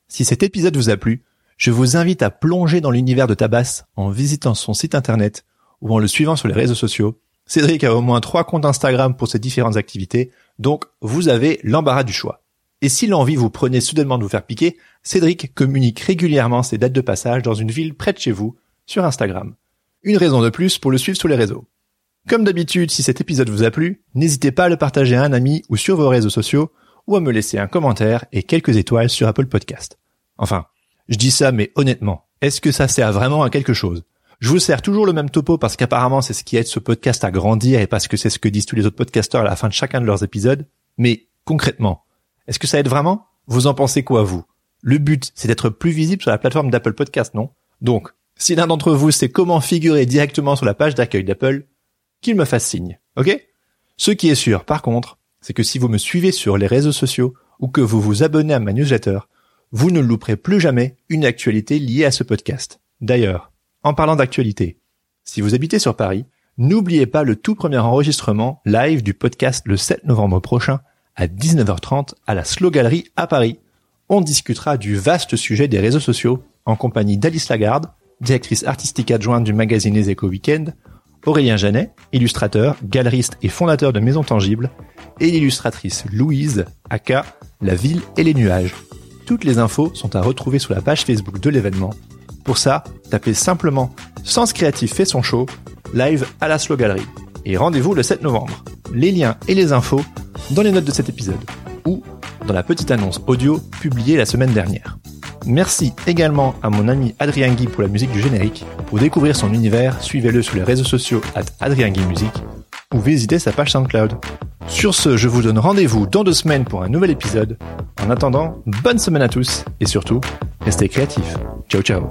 Si cet épisode vous a plu, je vous invite à plonger dans l'univers de Tabas en visitant son site internet ou en le suivant sur les réseaux sociaux. Cédric a au moins trois comptes Instagram pour ses différentes activités, donc vous avez l'embarras du choix. Et si l'envie vous prenait soudainement de vous faire piquer, Cédric communique régulièrement ses dates de passage dans une ville près de chez vous sur Instagram. Une raison de plus pour le suivre sur les réseaux. Comme d'habitude, si cet épisode vous a plu, n'hésitez pas à le partager à un ami ou sur vos réseaux sociaux ou à me laisser un commentaire et quelques étoiles sur Apple Podcast. Enfin, je dis ça mais honnêtement, est-ce que ça sert vraiment à quelque chose? Je vous sers toujours le même topo parce qu'apparemment c'est ce qui aide ce podcast à grandir et parce que c'est ce que disent tous les autres podcasteurs à la fin de chacun de leurs épisodes. Mais concrètement, est-ce que ça aide vraiment? Vous en pensez quoi vous? Le but, c'est d'être plus visible sur la plateforme d'Apple Podcast, non? Donc, si l'un d'entre vous sait comment figurer directement sur la page d'accueil d'Apple, qu'il me fasse signe, ok? Ce qui est sûr, par contre, c'est que si vous me suivez sur les réseaux sociaux ou que vous vous abonnez à ma newsletter, vous ne louperez plus jamais une actualité liée à ce podcast. D'ailleurs, en parlant d'actualité, si vous habitez sur Paris, n'oubliez pas le tout premier enregistrement live du podcast le 7 novembre prochain à 19h30 à la Slow Gallery à Paris. On discutera du vaste sujet des réseaux sociaux en compagnie d'Alice Lagarde, directrice artistique adjointe du magazine Les Échos Weekend, Aurélien Janet, illustrateur, galeriste et fondateur de Maison Tangible, et l'illustratrice Louise, aka La Ville et les Nuages. Toutes les infos sont à retrouver sur la page Facebook de l'événement. Pour ça, tapez simplement Sens Créatif fait son show, live à la Slow Gallery. Et rendez-vous le 7 novembre. Les liens et les infos dans les notes de cet épisode ou dans la petite annonce audio publiée la semaine dernière. Merci également à mon ami Adrien Guy pour la musique du générique. Pour découvrir son univers, suivez-le sur les réseaux sociaux at Adrien Guy Musique ou visitez sa page SoundCloud. Sur ce, je vous donne rendez-vous dans deux semaines pour un nouvel épisode. En attendant, bonne semaine à tous et surtout, restez créatifs. Ciao ciao.